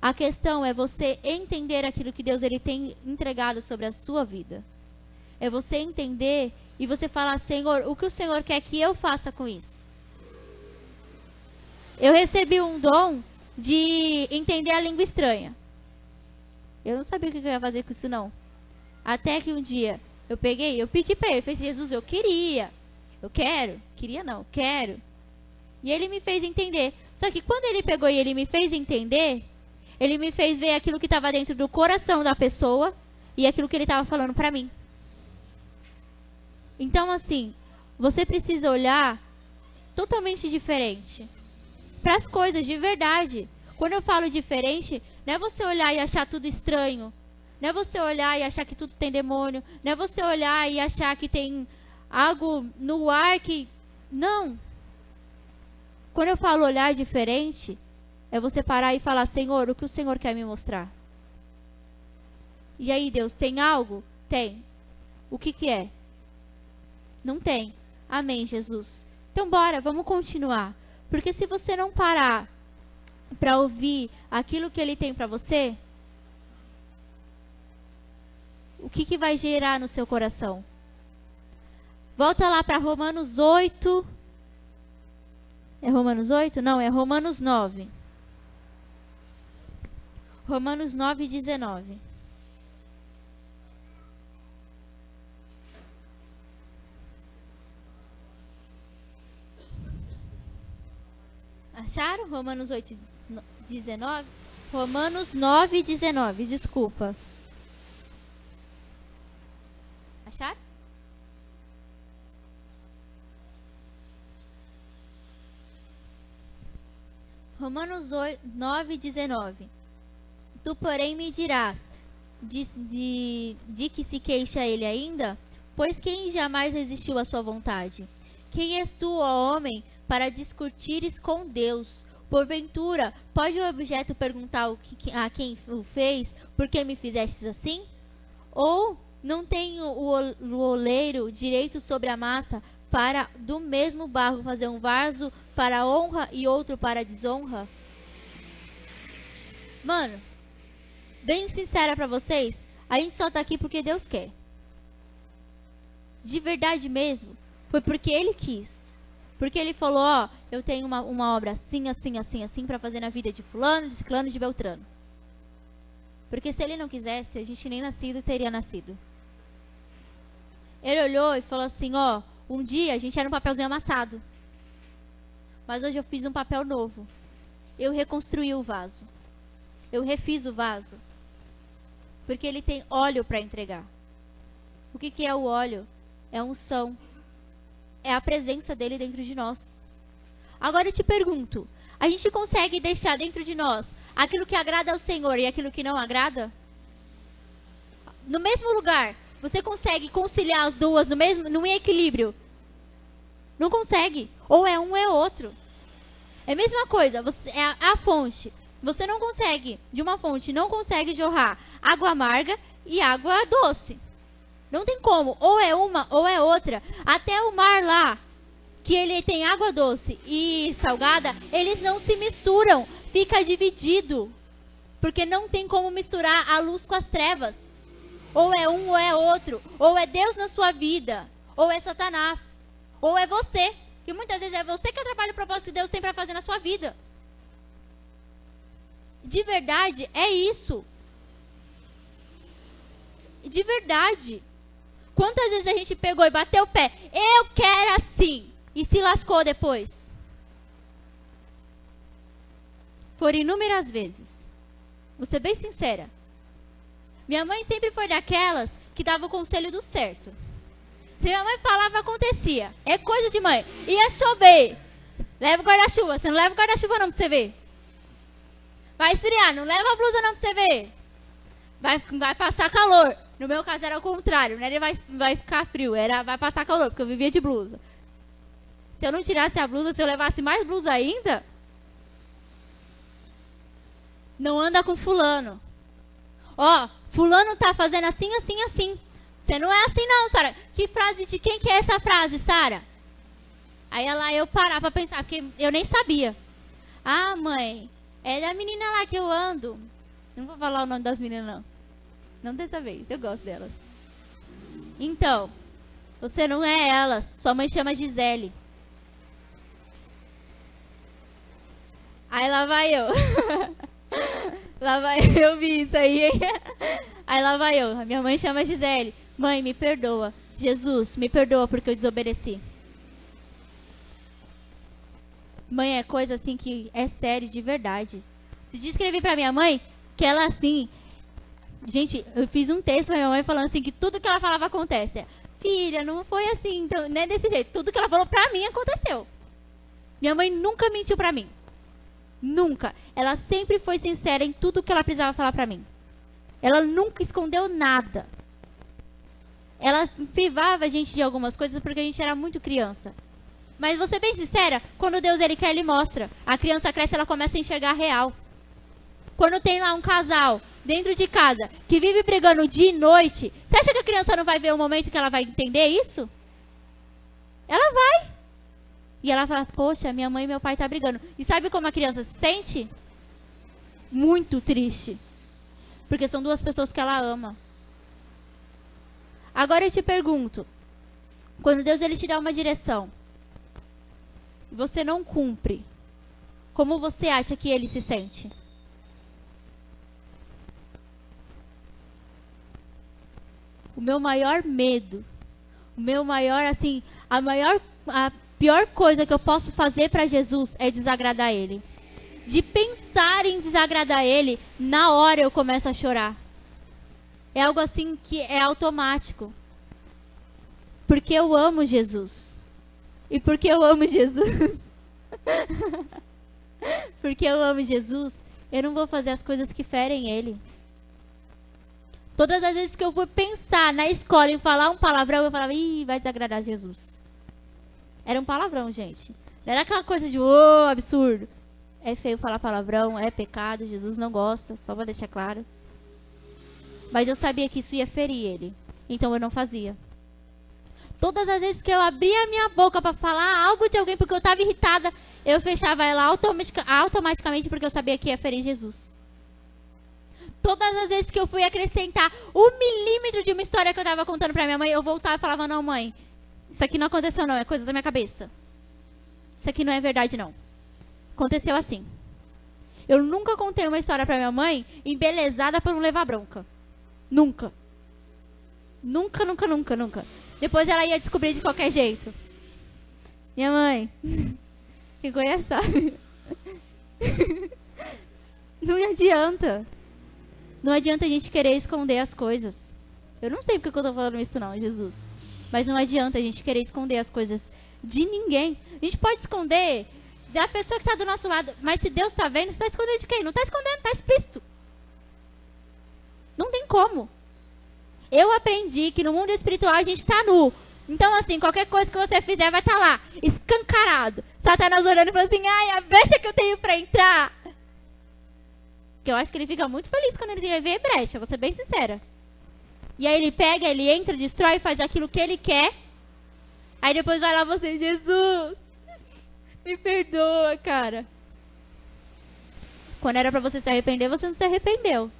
A questão é você entender aquilo que Deus ele tem entregado sobre a sua vida. É você entender e você falar, Senhor, o que o Senhor quer que eu faça com isso? Eu recebi um dom de entender a língua estranha. Eu não sabia o que eu ia fazer com isso, não. Até que um dia eu peguei, eu pedi para ele, falei, Jesus, eu queria. Eu quero. Queria não, quero. E ele me fez entender. Só que quando ele pegou e ele me fez entender, ele me fez ver aquilo que estava dentro do coração da pessoa e aquilo que ele estava falando para mim. Então, assim, você precisa olhar totalmente diferente para as coisas de verdade. Quando eu falo diferente, não é você olhar e achar tudo estranho. Não é você olhar e achar que tudo tem demônio. Não é você olhar e achar que tem algo no ar que. Não. Quando eu falo olhar diferente, é você parar e falar: Senhor, o que o Senhor quer me mostrar? E aí, Deus, tem algo? Tem. O que, que é? Não tem. Amém, Jesus. Então, bora, vamos continuar. Porque se você não parar para ouvir aquilo que ele tem para você, o que, que vai gerar no seu coração? Volta lá para Romanos 8. É Romanos 8? Não, é Romanos 9. Romanos 9, 19. Acharam? Romanos 8, 19? Romanos 9, 19. Desculpa. Acharam? Romanos 8, 9, 19. Tu, porém, me dirás: de, de, de que se queixa ele ainda? Pois quem jamais resistiu à sua vontade? Quem és tu, ó homem, para discutires com Deus. Porventura, pode o objeto perguntar a quem o fez, por que me fizestes assim? Ou não tem o oleiro direito sobre a massa para do mesmo barro fazer um vaso para honra e outro para desonra? Mano, bem sincera para vocês, a gente só tá aqui porque Deus quer. De verdade mesmo, foi porque ele quis. Porque ele falou, ó, eu tenho uma, uma obra assim, assim, assim, assim para fazer na vida de fulano, de ciclano de beltrano. Porque se ele não quisesse, a gente nem nascido teria nascido. Ele olhou e falou assim, ó, um dia a gente era um papelzinho amassado. Mas hoje eu fiz um papel novo. Eu reconstruí o vaso. Eu refiz o vaso. Porque ele tem óleo para entregar. O que, que é o óleo? É unção é a presença dele dentro de nós. Agora eu te pergunto: a gente consegue deixar dentro de nós aquilo que agrada ao Senhor e aquilo que não agrada? No mesmo lugar, você consegue conciliar as duas no mesmo, no equilíbrio? Não consegue. Ou é um ou é outro. É a mesma coisa, você, é a, a fonte. Você não consegue, de uma fonte, não consegue jorrar água amarga e água doce. Não tem como. Ou é uma ou é outra. Até o mar lá, que ele tem água doce e salgada, eles não se misturam. Fica dividido. Porque não tem como misturar a luz com as trevas. Ou é um ou é outro. Ou é Deus na sua vida. Ou é Satanás. Ou é você. Que muitas vezes é você que atrapalha o propósito que Deus tem para fazer na sua vida. De verdade, é isso. De verdade. Quantas vezes a gente pegou e bateu o pé? Eu quero assim. E se lascou depois? Foram inúmeras vezes. Vou ser bem sincera. Minha mãe sempre foi daquelas que dava o conselho do certo. Se minha mãe falava, acontecia. É coisa de mãe. Ia chover. Leva o guarda-chuva. Você não leva o guarda-chuva não pra você ver. Vai esfriar. Não leva a blusa não pra você ver. Vai, vai passar calor. No meu caso era o contrário, não era vai, vai ficar frio, era vai passar calor, porque eu vivia de blusa. Se eu não tirasse a blusa, se eu levasse mais blusa ainda, Não anda com fulano. Ó, fulano tá fazendo assim, assim, assim. Você não é assim não, Sara. Que frase de quem que é essa frase, Sara? Aí ela eu parar pra pensar, porque eu nem sabia. Ah, mãe, é da menina lá que eu ando. Não vou falar o nome das meninas, não. Não dessa vez, eu gosto delas. Então, você não é elas. Sua mãe chama Gisele. Aí lá vai eu. lá vai eu vi isso aí. aí lá vai eu. A minha mãe chama Gisele. Mãe, me perdoa. Jesus, me perdoa porque eu desobedeci. Mãe é coisa assim que é sério, de verdade. Se descrevi pra minha mãe que ela assim. Gente, eu fiz um texto pra minha mãe falando assim que tudo que ela falava acontece. Filha, não foi assim, então, não é desse jeito. Tudo que ela falou pra mim aconteceu. Minha mãe nunca mentiu pra mim. Nunca. Ela sempre foi sincera em tudo que ela precisava falar para mim. Ela nunca escondeu nada. Ela privava a gente de algumas coisas porque a gente era muito criança. Mas vou ser bem sincera, quando Deus ele quer, ele mostra. A criança cresce, ela começa a enxergar real. Quando tem lá um casal dentro de casa que vive brigando dia e noite, você acha que a criança não vai ver o momento que ela vai entender isso? Ela vai. E ela fala: Poxa, minha mãe e meu pai estão tá brigando. E sabe como a criança se sente? Muito triste. Porque são duas pessoas que ela ama. Agora eu te pergunto: quando Deus ele te dá uma direção, você não cumpre, como você acha que ele se sente? O meu maior medo, o meu maior assim, a maior a pior coisa que eu posso fazer para Jesus é desagradar Ele. De pensar em desagradar Ele, na hora eu começo a chorar. É algo assim que é automático. Porque eu amo Jesus. E porque eu amo Jesus. porque eu amo Jesus, eu não vou fazer as coisas que ferem Ele. Todas as vezes que eu for pensar na escola e falar um palavrão, eu falava, ih, vai desagradar Jesus. Era um palavrão, gente. Não era aquela coisa de, ô, oh, absurdo. É feio falar palavrão, é pecado, Jesus não gosta, só vou deixar claro. Mas eu sabia que isso ia ferir ele. Então eu não fazia. Todas as vezes que eu abria minha boca para falar algo de alguém porque eu estava irritada, eu fechava ela automatica, automaticamente porque eu sabia que ia ferir Jesus. Todas as vezes que eu fui acrescentar um milímetro de uma história que eu estava contando para minha mãe, eu voltava e falava: Não, mãe, isso aqui não aconteceu, não. É coisa da minha cabeça. Isso aqui não é verdade, não. Aconteceu assim. Eu nunca contei uma história para minha mãe embelezada por não levar bronca. Nunca. Nunca, nunca, nunca, nunca. Depois ela ia descobrir de qualquer jeito. Minha mãe. Quem conhece sabe. Não adianta. Não adianta a gente querer esconder as coisas. Eu não sei porque eu tô falando isso não, Jesus. Mas não adianta a gente querer esconder as coisas de ninguém. A gente pode esconder da pessoa que está do nosso lado, mas se Deus está vendo, está escondendo de quem? Não está escondendo, está explícito. Não tem como. Eu aprendi que no mundo espiritual a gente está nu. Então, assim, qualquer coisa que você fizer vai estar tá lá, escancarado. Satanás olhando e falando assim, ai, a brecha que eu tenho para entrar. Que eu acho que ele fica muito feliz quando ele vê brecha, vou ser bem sincera. E aí ele pega, ele entra, destrói, faz aquilo que ele quer. Aí depois vai lá você, Jesus, me perdoa, cara. Quando era para você se arrepender, você não se arrependeu.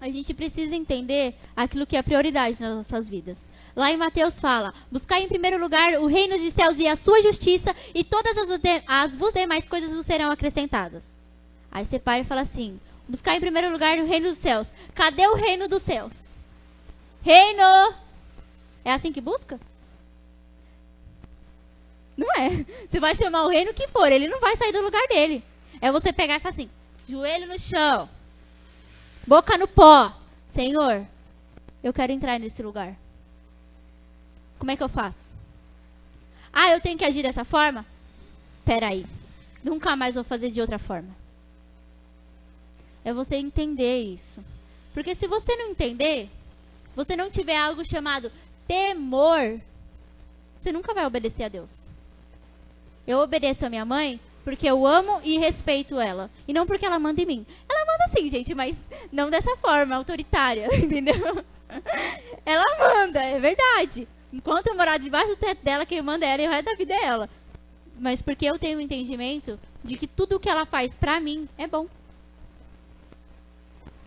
A gente precisa entender aquilo que é prioridade nas nossas vidas. Lá em Mateus fala: buscar em primeiro lugar o reino dos céus e a sua justiça, e todas as, as demais coisas vos serão acrescentadas. Aí você para e fala assim: Buscar em primeiro lugar o reino dos céus. Cadê o reino dos céus? Reino! É assim que busca? Não é. Você vai chamar o reino que for, ele não vai sair do lugar dele. É você pegar e falar assim: joelho no chão, boca no pó. Senhor, eu quero entrar nesse lugar. Como é que eu faço? Ah, eu tenho que agir dessa forma? Peraí. Nunca mais vou fazer de outra forma. É você entender isso. Porque se você não entender, você não tiver algo chamado temor, você nunca vai obedecer a Deus. Eu obedeço a minha mãe porque eu amo e respeito ela. E não porque ela manda em mim. Ela manda sim, gente, mas não dessa forma autoritária, entendeu? Ela manda, é verdade. Enquanto eu morar debaixo do teto dela, quem manda é ela e o resto da vida é ela. Mas porque eu tenho o um entendimento de que tudo o que ela faz pra mim é bom.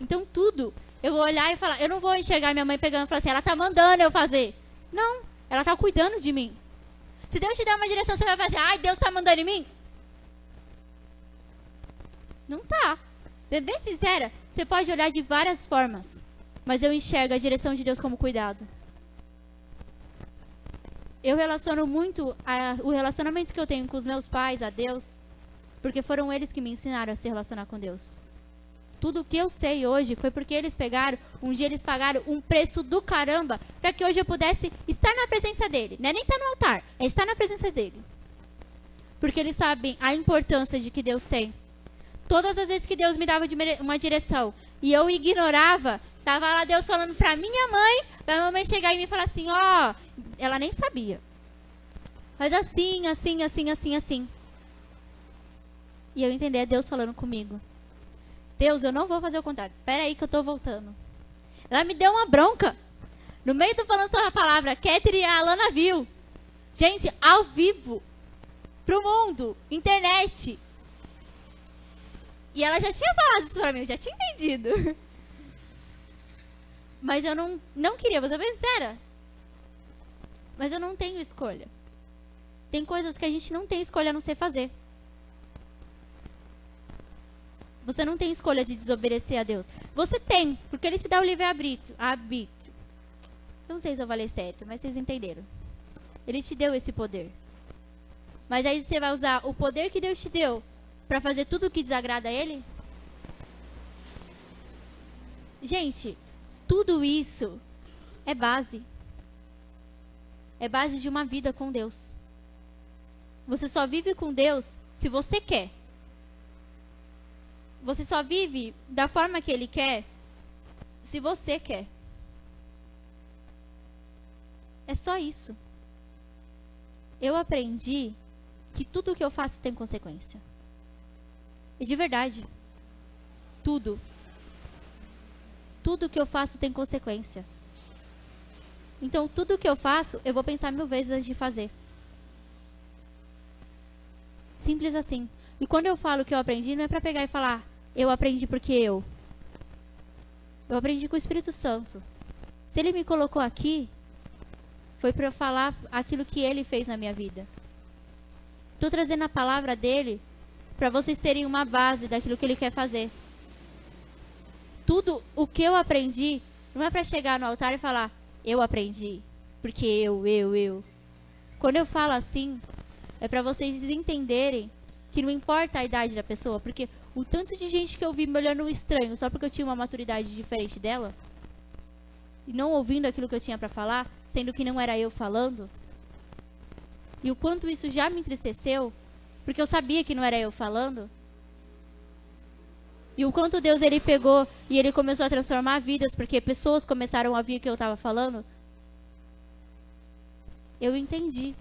Então tudo, eu vou olhar e falar, eu não vou enxergar minha mãe pegando e falar assim, ela tá mandando eu fazer. Não, ela tá cuidando de mim. Se Deus te der uma direção, você vai fazer, ai, Deus tá mandando em mim? Não tá. Ser bem sincera, você pode olhar de várias formas, mas eu enxergo a direção de Deus como cuidado. Eu relaciono muito a, o relacionamento que eu tenho com os meus pais a Deus, porque foram eles que me ensinaram a se relacionar com Deus. Tudo o que eu sei hoje foi porque eles pegaram, um dia eles pagaram um preço do caramba para que hoje eu pudesse estar na presença dele. Não é nem estar no altar, é estar na presença dele. Porque eles sabem a importância de que Deus tem Todas as vezes que Deus me dava uma direção e eu ignorava, tava lá Deus falando pra minha mãe, pra minha mãe chegar e me falar assim, ó, oh, ela nem sabia. Mas assim, assim, assim, assim, assim. E eu entender Deus falando comigo. Deus, eu não vou fazer o contrário. Pera aí que eu tô voltando. Ela me deu uma bronca. No meio do falando sobre a palavra, Catherine e a Alana viu. Gente, ao vivo. Pro mundo. Internet. E ela já tinha falado isso pra mim, eu já tinha entendido. Mas eu não, não queria, vou ser sincera. Mas eu não tenho escolha. Tem coisas que a gente não tem escolha a não ser fazer. Você não tem escolha de desobedecer a Deus. Você tem, porque Ele te dá o livre-arbítrio. Arbítrio. Não sei se eu falei certo, mas vocês entenderam. Ele te deu esse poder. Mas aí você vai usar o poder que Deus te deu para fazer tudo o que desagrada a ele? Gente, tudo isso é base. É base de uma vida com Deus. Você só vive com Deus se você quer. Você só vive da forma que Ele quer se você quer. É só isso. Eu aprendi que tudo que eu faço tem consequência. E de verdade. Tudo. Tudo que eu faço tem consequência. Então, tudo que eu faço, eu vou pensar mil vezes antes de fazer. Simples assim. E quando eu falo que eu aprendi, não é para pegar e falar, eu aprendi porque eu. Eu aprendi com o Espírito Santo. Se ele me colocou aqui, foi para falar aquilo que ele fez na minha vida. Estou trazendo a palavra dele para vocês terem uma base daquilo que ele quer fazer. Tudo o que eu aprendi não é para chegar no altar e falar eu aprendi, porque eu, eu, eu. Quando eu falo assim, é para vocês entenderem que não importa a idade da pessoa, porque o tanto de gente que eu vi me olhando estranho só porque eu tinha uma maturidade diferente dela e não ouvindo aquilo que eu tinha para falar, sendo que não era eu falando, e o quanto isso já me entristeceu, porque eu sabia que não era eu falando. E o quanto Deus ele pegou e ele começou a transformar vidas, porque pessoas começaram a ouvir o que eu estava falando. Eu entendi.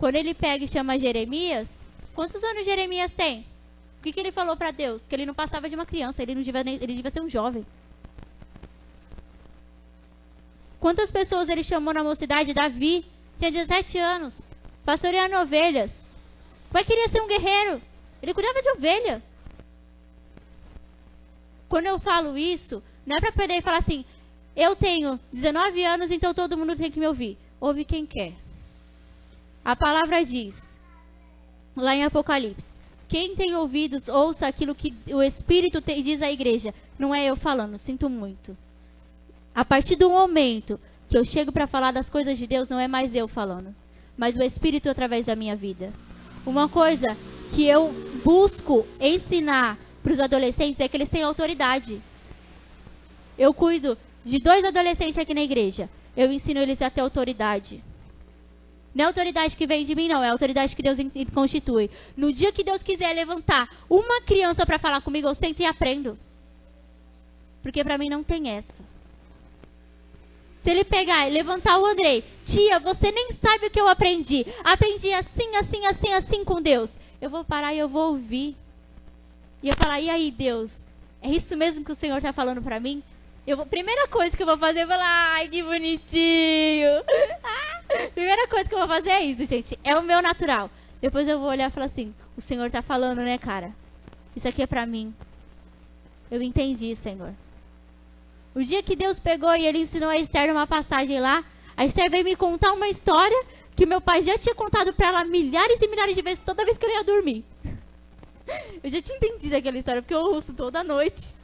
Quando ele pega e chama Jeremias, quantos anos Jeremias tem? Que, que ele falou para Deus? Que ele não passava de uma criança, ele não devia, ele devia ser um jovem. Quantas pessoas ele chamou na mocidade? Davi tinha 17 anos, pastoreando ovelhas. Pai queria ser um guerreiro. Ele cuidava de ovelha. Quando eu falo isso, não é para poder falar assim, eu tenho 19 anos, então todo mundo tem que me ouvir. Ouve quem quer. A palavra diz, lá em Apocalipse, quem tem ouvidos, ouça aquilo que o Espírito te, diz à igreja. Não é eu falando, sinto muito. A partir do momento que eu chego para falar das coisas de Deus, não é mais eu falando, mas o Espírito através da minha vida. Uma coisa que eu busco ensinar para os adolescentes é que eles têm autoridade. Eu cuido de dois adolescentes aqui na igreja. Eu ensino eles a ter autoridade. Não é autoridade que vem de mim, não. É autoridade que Deus constitui. No dia que Deus quiser levantar uma criança para falar comigo, eu sento e aprendo. Porque para mim não tem essa. Se ele pegar e levantar o Andrei, tia, você nem sabe o que eu aprendi. Aprendi assim, assim, assim, assim com Deus. eu vou parar e eu vou ouvir. E eu falar, e aí, Deus? É isso mesmo que o Senhor está falando para mim? Eu vou, primeira coisa que eu vou fazer é falar, ai, que bonitinho. primeira coisa que eu vou fazer é isso, gente. É o meu natural. Depois eu vou olhar e falar assim, o Senhor está falando, né, cara? Isso aqui é para mim. Eu entendi, Senhor. O dia que Deus pegou e ele ensinou a Esther uma passagem lá, a Esther veio me contar uma história que meu pai já tinha contado para ela milhares e milhares de vezes toda vez que ele ia dormir. Eu já tinha entendido aquela história porque eu ouço toda noite,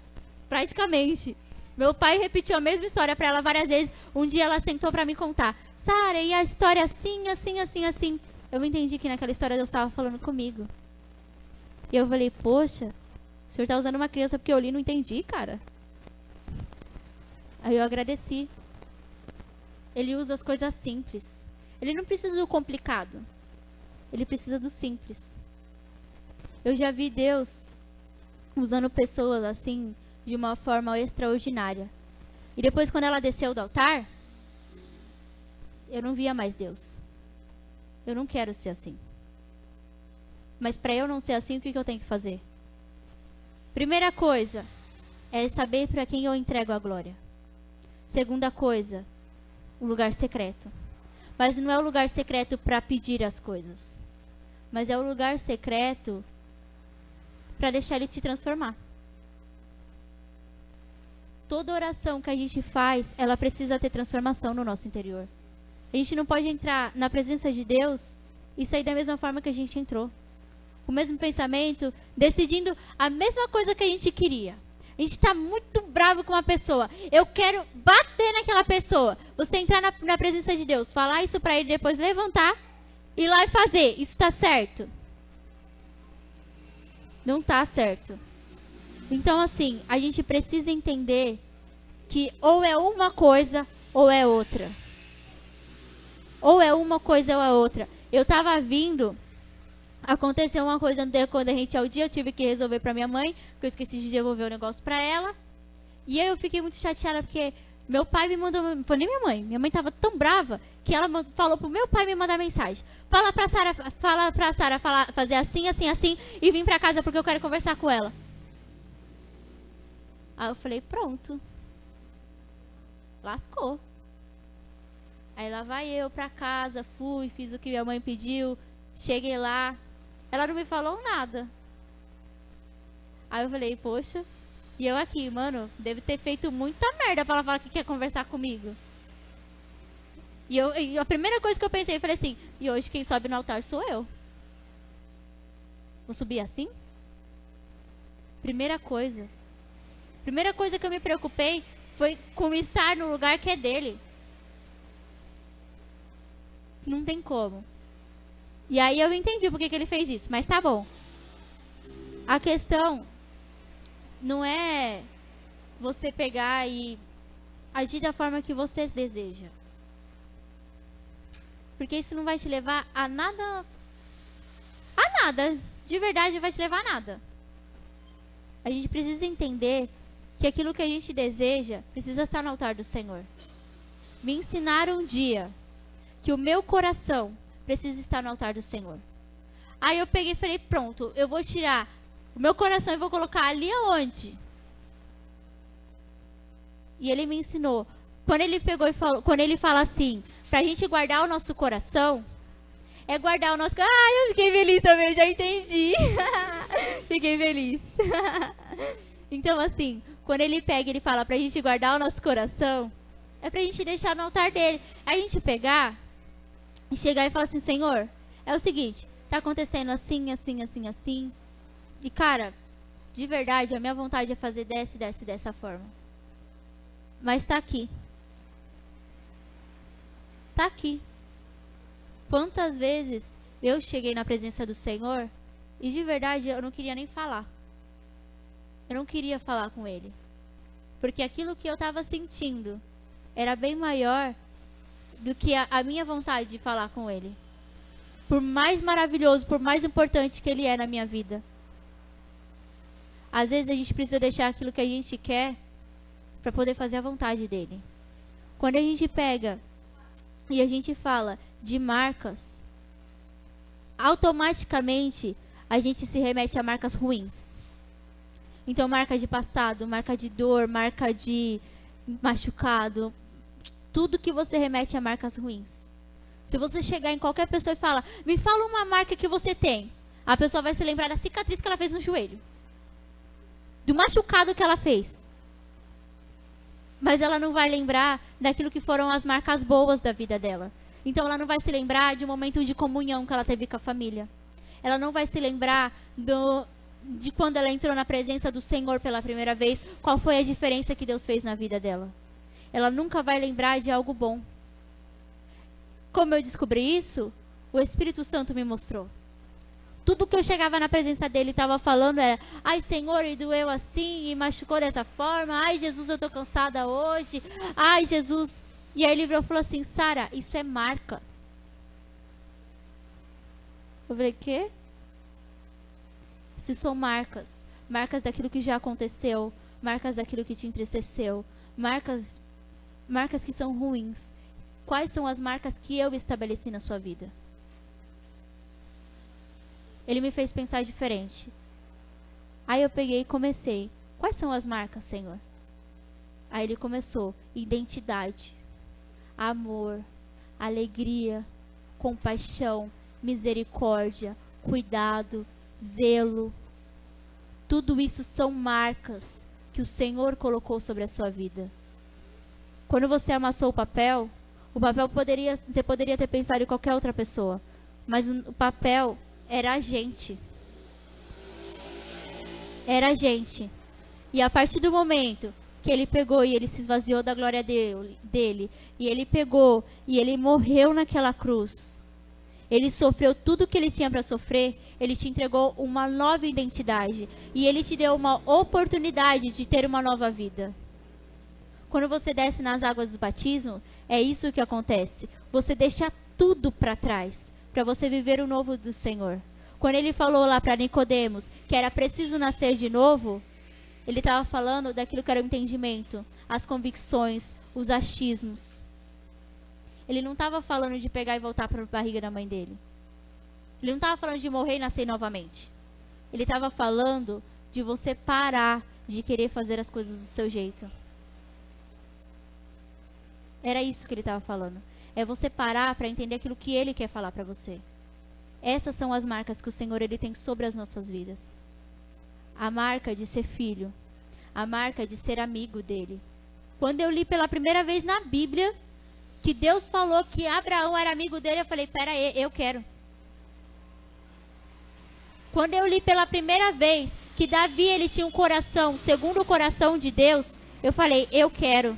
praticamente. Meu pai repetiu a mesma história para ela várias vezes. Um dia ela sentou para me contar. Sara, e a história assim, assim, assim, assim. Eu entendi que naquela história Deus estava falando comigo. E eu falei, poxa, o senhor está usando uma criança porque eu li e não entendi, cara. Aí eu agradeci. Ele usa as coisas simples. Ele não precisa do complicado. Ele precisa do simples. Eu já vi Deus usando pessoas assim de uma forma extraordinária. E depois quando ela desceu do altar, eu não via mais Deus. Eu não quero ser assim. Mas para eu não ser assim, o que, que eu tenho que fazer? Primeira coisa é saber para quem eu entrego a glória. Segunda coisa, o lugar secreto. Mas não é o lugar secreto para pedir as coisas. Mas é o lugar secreto para deixar ele te transformar. Toda oração que a gente faz, ela precisa ter transformação no nosso interior. A gente não pode entrar na presença de Deus e sair da mesma forma que a gente entrou. Com o mesmo pensamento, decidindo a mesma coisa que a gente queria. A gente está muito bravo com uma pessoa. Eu quero bater naquela pessoa. Você entrar na, na presença de Deus, falar isso para ele, depois levantar, ir lá e fazer. Isso está certo? Não está certo. Então, assim, a gente precisa entender que ou é uma coisa ou é outra. Ou é uma coisa ou é outra. Eu estava vindo Aconteceu uma coisa no decorrente ao dia, eu tive que resolver para minha mãe, porque eu esqueci de devolver o negócio para ela. E aí eu fiquei muito chateada porque meu pai me mandou, foi nem minha mãe, minha mãe tava tão brava que ela falou pro meu pai me mandar mensagem. Fala pra Sara, fala pra Sara fazer assim, assim, assim e vim pra casa porque eu quero conversar com ela. Aí eu falei, pronto. Lascou. Aí lá vai eu pra casa, fui, fiz o que minha mãe pediu, cheguei lá, ela não me falou nada. Aí eu falei, poxa, e eu aqui, mano, deve ter feito muita merda pra ela falar que quer conversar comigo. E, eu, e a primeira coisa que eu pensei, eu falei assim, e hoje quem sobe no altar sou eu. Vou subir assim? Primeira coisa. Primeira coisa que eu me preocupei foi com estar no lugar que é dele. Não tem como. E aí eu entendi por que, ele fez isso, mas tá bom. A questão não é você pegar e agir da forma que você deseja. Porque isso não vai te levar a nada. A nada. De verdade, vai te levar a nada. A gente precisa entender que aquilo que a gente deseja precisa estar no altar do Senhor. Me ensinaram um dia que o meu coração precisa estar no altar do Senhor. Aí eu peguei e falei, pronto, eu vou tirar o meu coração e vou colocar ali aonde? E ele me ensinou. Quando ele pegou e falou, quando ele fala assim, pra gente guardar o nosso coração, é guardar o nosso. Ah, eu fiquei feliz também, eu já entendi. fiquei feliz. então, assim, quando ele pega ele fala pra gente guardar o nosso coração, é pra gente deixar no altar dele. A gente pegar e chegar e falar assim: Senhor, é o seguinte, tá acontecendo assim, assim, assim, assim. E cara, de verdade, a minha vontade é fazer dessa, dessa, dessa forma. Mas tá aqui. Tá aqui. Quantas vezes eu cheguei na presença do Senhor e de verdade eu não queria nem falar. Eu não queria falar com Ele. Porque aquilo que eu estava sentindo era bem maior do que a, a minha vontade de falar com Ele. Por mais maravilhoso, por mais importante que Ele é na minha vida. Às vezes a gente precisa deixar aquilo que a gente quer para poder fazer a vontade dele. Quando a gente pega e a gente fala de marcas, automaticamente a gente se remete a marcas ruins. Então, marca de passado, marca de dor, marca de machucado, tudo que você remete a marcas ruins. Se você chegar em qualquer pessoa e falar, me fala uma marca que você tem, a pessoa vai se lembrar da cicatriz que ela fez no joelho, do machucado que ela fez. Mas ela não vai lembrar daquilo que foram as marcas boas da vida dela. Então ela não vai se lembrar de um momento de comunhão que ela teve com a família. Ela não vai se lembrar do, de quando ela entrou na presença do Senhor pela primeira vez, qual foi a diferença que Deus fez na vida dela. Ela nunca vai lembrar de algo bom. Como eu descobri isso? O Espírito Santo me mostrou. Tudo que eu chegava na presença dele estava falando era: Ai, Senhor, e doeu assim, e machucou dessa forma. Ai, Jesus, eu estou cansada hoje. Ai, Jesus. E aí ele e falou assim: Sara, isso é marca. Eu falei: Quê? Isso são marcas. Marcas daquilo que já aconteceu. Marcas daquilo que te entristeceu. Marcas, marcas que são ruins. Quais são as marcas que eu estabeleci na sua vida? Ele me fez pensar diferente. Aí eu peguei e comecei. Quais são as marcas, Senhor? Aí ele começou: identidade, amor, alegria, compaixão, misericórdia, cuidado, zelo. Tudo isso são marcas que o Senhor colocou sobre a sua vida. Quando você amassou o papel, o papel poderia, você poderia ter pensado em qualquer outra pessoa, mas o papel era a gente. Era a gente. E a partir do momento que ele pegou e ele se esvaziou da glória dele, e ele pegou e ele morreu naquela cruz, ele sofreu tudo o que ele tinha para sofrer, ele te entregou uma nova identidade e ele te deu uma oportunidade de ter uma nova vida. Quando você desce nas águas do batismo, é isso que acontece. Você deixa tudo para trás para você viver o novo do Senhor. Quando ele falou lá para Nicodemos que era preciso nascer de novo, ele estava falando daquilo que era o entendimento, as convicções, os achismos. Ele não estava falando de pegar e voltar para a barriga da mãe dele. Ele não estava falando de morrer e nascer novamente. Ele estava falando de você parar de querer fazer as coisas do seu jeito. Era isso que ele estava falando. É você parar para entender aquilo que ele quer falar para você. Essas são as marcas que o Senhor ele tem sobre as nossas vidas. A marca de ser filho, a marca de ser amigo dele. Quando eu li pela primeira vez na Bíblia que Deus falou que Abraão era amigo dele, eu falei: "Pera aí, eu quero". Quando eu li pela primeira vez que Davi ele tinha um coração segundo o coração de Deus, eu falei: "Eu quero".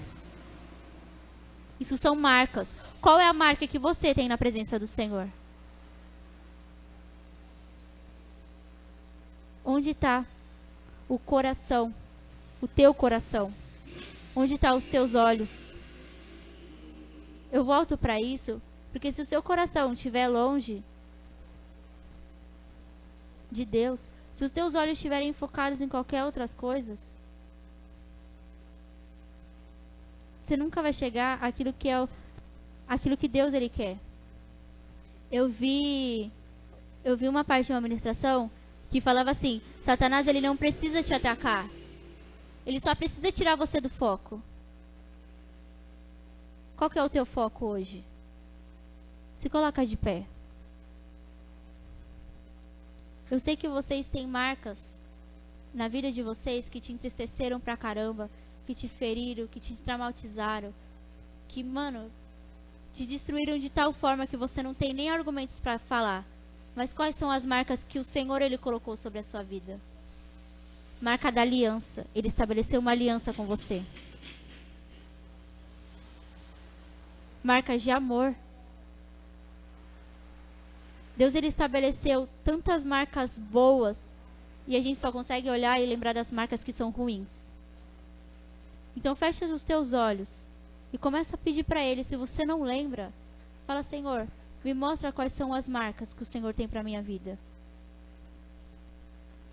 Isso são marcas. Qual é a marca que você tem na presença do Senhor? Onde está o coração? O teu coração? Onde estão tá os teus olhos? Eu volto para isso, porque se o seu coração estiver longe de Deus, se os teus olhos estiverem focados em qualquer outras coisas, você nunca vai chegar àquilo que é o, que Deus ele quer. Eu vi eu vi uma parte de uma ministração que falava assim: Satanás ele não precisa te atacar. Ele só precisa tirar você do foco. Qual que é o teu foco hoje? Se coloca de pé. Eu sei que vocês têm marcas na vida de vocês que te entristeceram pra caramba, que te feriram, que te traumatizaram, que, mano, te destruíram de tal forma que você não tem nem argumentos para falar. Mas quais são as marcas que o Senhor ele colocou sobre a sua vida? Marca da aliança. Ele estabeleceu uma aliança com você. Marcas de amor. Deus ele estabeleceu tantas marcas boas e a gente só consegue olhar e lembrar das marcas que são ruins. Então fecha os teus olhos e começa a pedir para ele, se você não lembra, fala: Senhor, me mostra quais são as marcas que o Senhor tem para minha vida.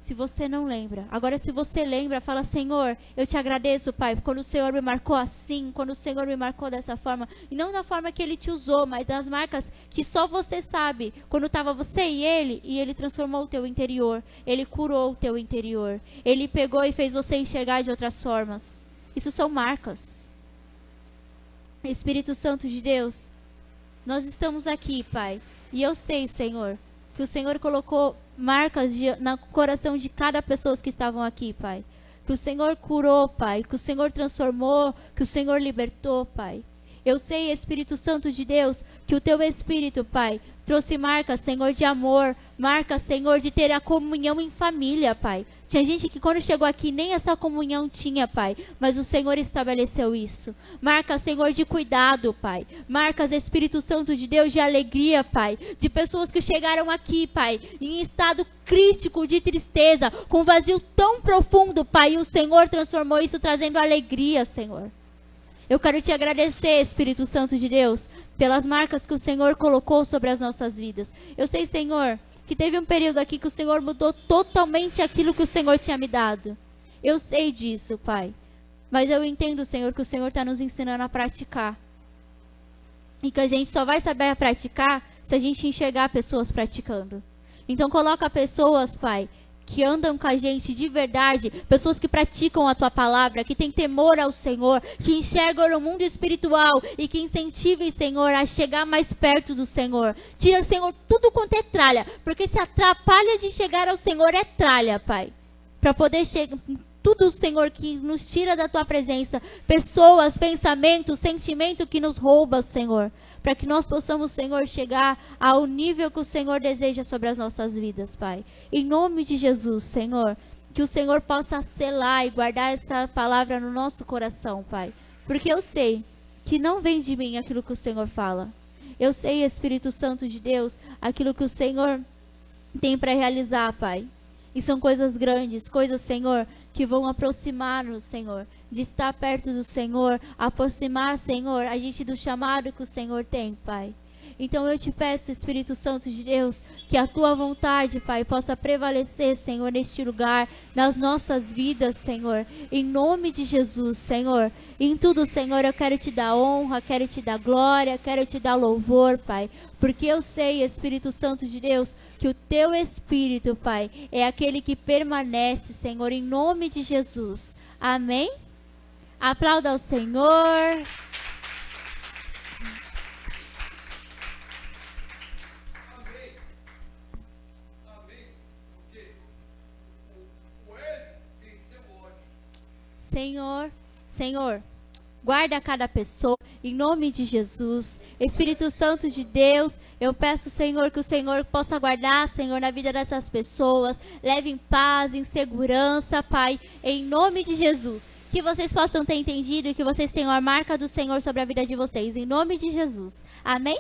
Se você não lembra. Agora, se você lembra, fala: Senhor, eu te agradeço, Pai, quando o Senhor me marcou assim, quando o Senhor me marcou dessa forma. E não da forma que Ele te usou, mas das marcas que só você sabe. Quando estava você e Ele, e Ele transformou o teu interior. Ele curou o teu interior. Ele pegou e fez você enxergar de outras formas. Isso são marcas. Espírito Santo de Deus, nós estamos aqui, Pai. E eu sei, Senhor, que o Senhor colocou marcas de, no coração de cada pessoa que estavam aqui, Pai. Que o Senhor curou, Pai. Que o Senhor transformou. Que o Senhor libertou, Pai. Eu sei, Espírito Santo de Deus, que o teu Espírito, Pai, trouxe marcas, Senhor, de amor, marcas, Senhor, de ter a comunhão em família, Pai. Tinha gente que quando chegou aqui nem essa comunhão tinha, Pai, mas o Senhor estabeleceu isso. Marcas, Senhor, de cuidado, Pai. Marcas, Espírito Santo de Deus, de alegria, Pai. De pessoas que chegaram aqui, Pai, em estado crítico de tristeza, com vazio tão profundo, Pai, e o Senhor transformou isso trazendo alegria, Senhor. Eu quero te agradecer, Espírito Santo de Deus, pelas marcas que o Senhor colocou sobre as nossas vidas. Eu sei, Senhor, que teve um período aqui que o Senhor mudou totalmente aquilo que o Senhor tinha me dado. Eu sei disso, Pai. Mas eu entendo, Senhor, que o Senhor está nos ensinando a praticar. E que a gente só vai saber praticar se a gente enxergar pessoas praticando. Então coloca pessoas, Pai, que andam com a gente de verdade, pessoas que praticam a tua palavra, que têm temor ao Senhor, que enxergam o mundo espiritual e que incentivem, Senhor, a chegar mais perto do Senhor. Tira, Senhor, tudo quanto é tralha, porque se atrapalha de chegar ao Senhor é tralha, Pai. Para poder chegar tudo, Senhor, que nos tira da tua presença, pessoas, pensamentos, sentimento que nos rouba, Senhor para que nós possamos, Senhor, chegar ao nível que o Senhor deseja sobre as nossas vidas, Pai. Em nome de Jesus, Senhor, que o Senhor possa selar e guardar essa palavra no nosso coração, Pai. Porque eu sei que não vem de mim aquilo que o Senhor fala. Eu sei, Espírito Santo de Deus, aquilo que o Senhor tem para realizar, Pai. E são coisas grandes, coisas, Senhor, que vão aproximar-nos, Senhor, de estar perto do Senhor, aproximar, Senhor, a gente do chamado que o Senhor tem, Pai. Então eu te peço, Espírito Santo de Deus, que a tua vontade, Pai, possa prevalecer, Senhor, neste lugar, nas nossas vidas, Senhor. Em nome de Jesus, Senhor. Em tudo, Senhor, eu quero te dar honra, quero te dar glória, quero te dar louvor, Pai. Porque eu sei, Espírito Santo de Deus, que o teu Espírito, Pai, é aquele que permanece, Senhor, em nome de Jesus. Amém? Aplauda ao Senhor. Senhor, Senhor, guarda cada pessoa em nome de Jesus. Espírito Santo de Deus, eu peço, Senhor, que o Senhor possa guardar, Senhor, na vida dessas pessoas. Leve em paz, em segurança, Pai, em nome de Jesus. Que vocês possam ter entendido e que vocês tenham a marca do Senhor sobre a vida de vocês, em nome de Jesus. Amém?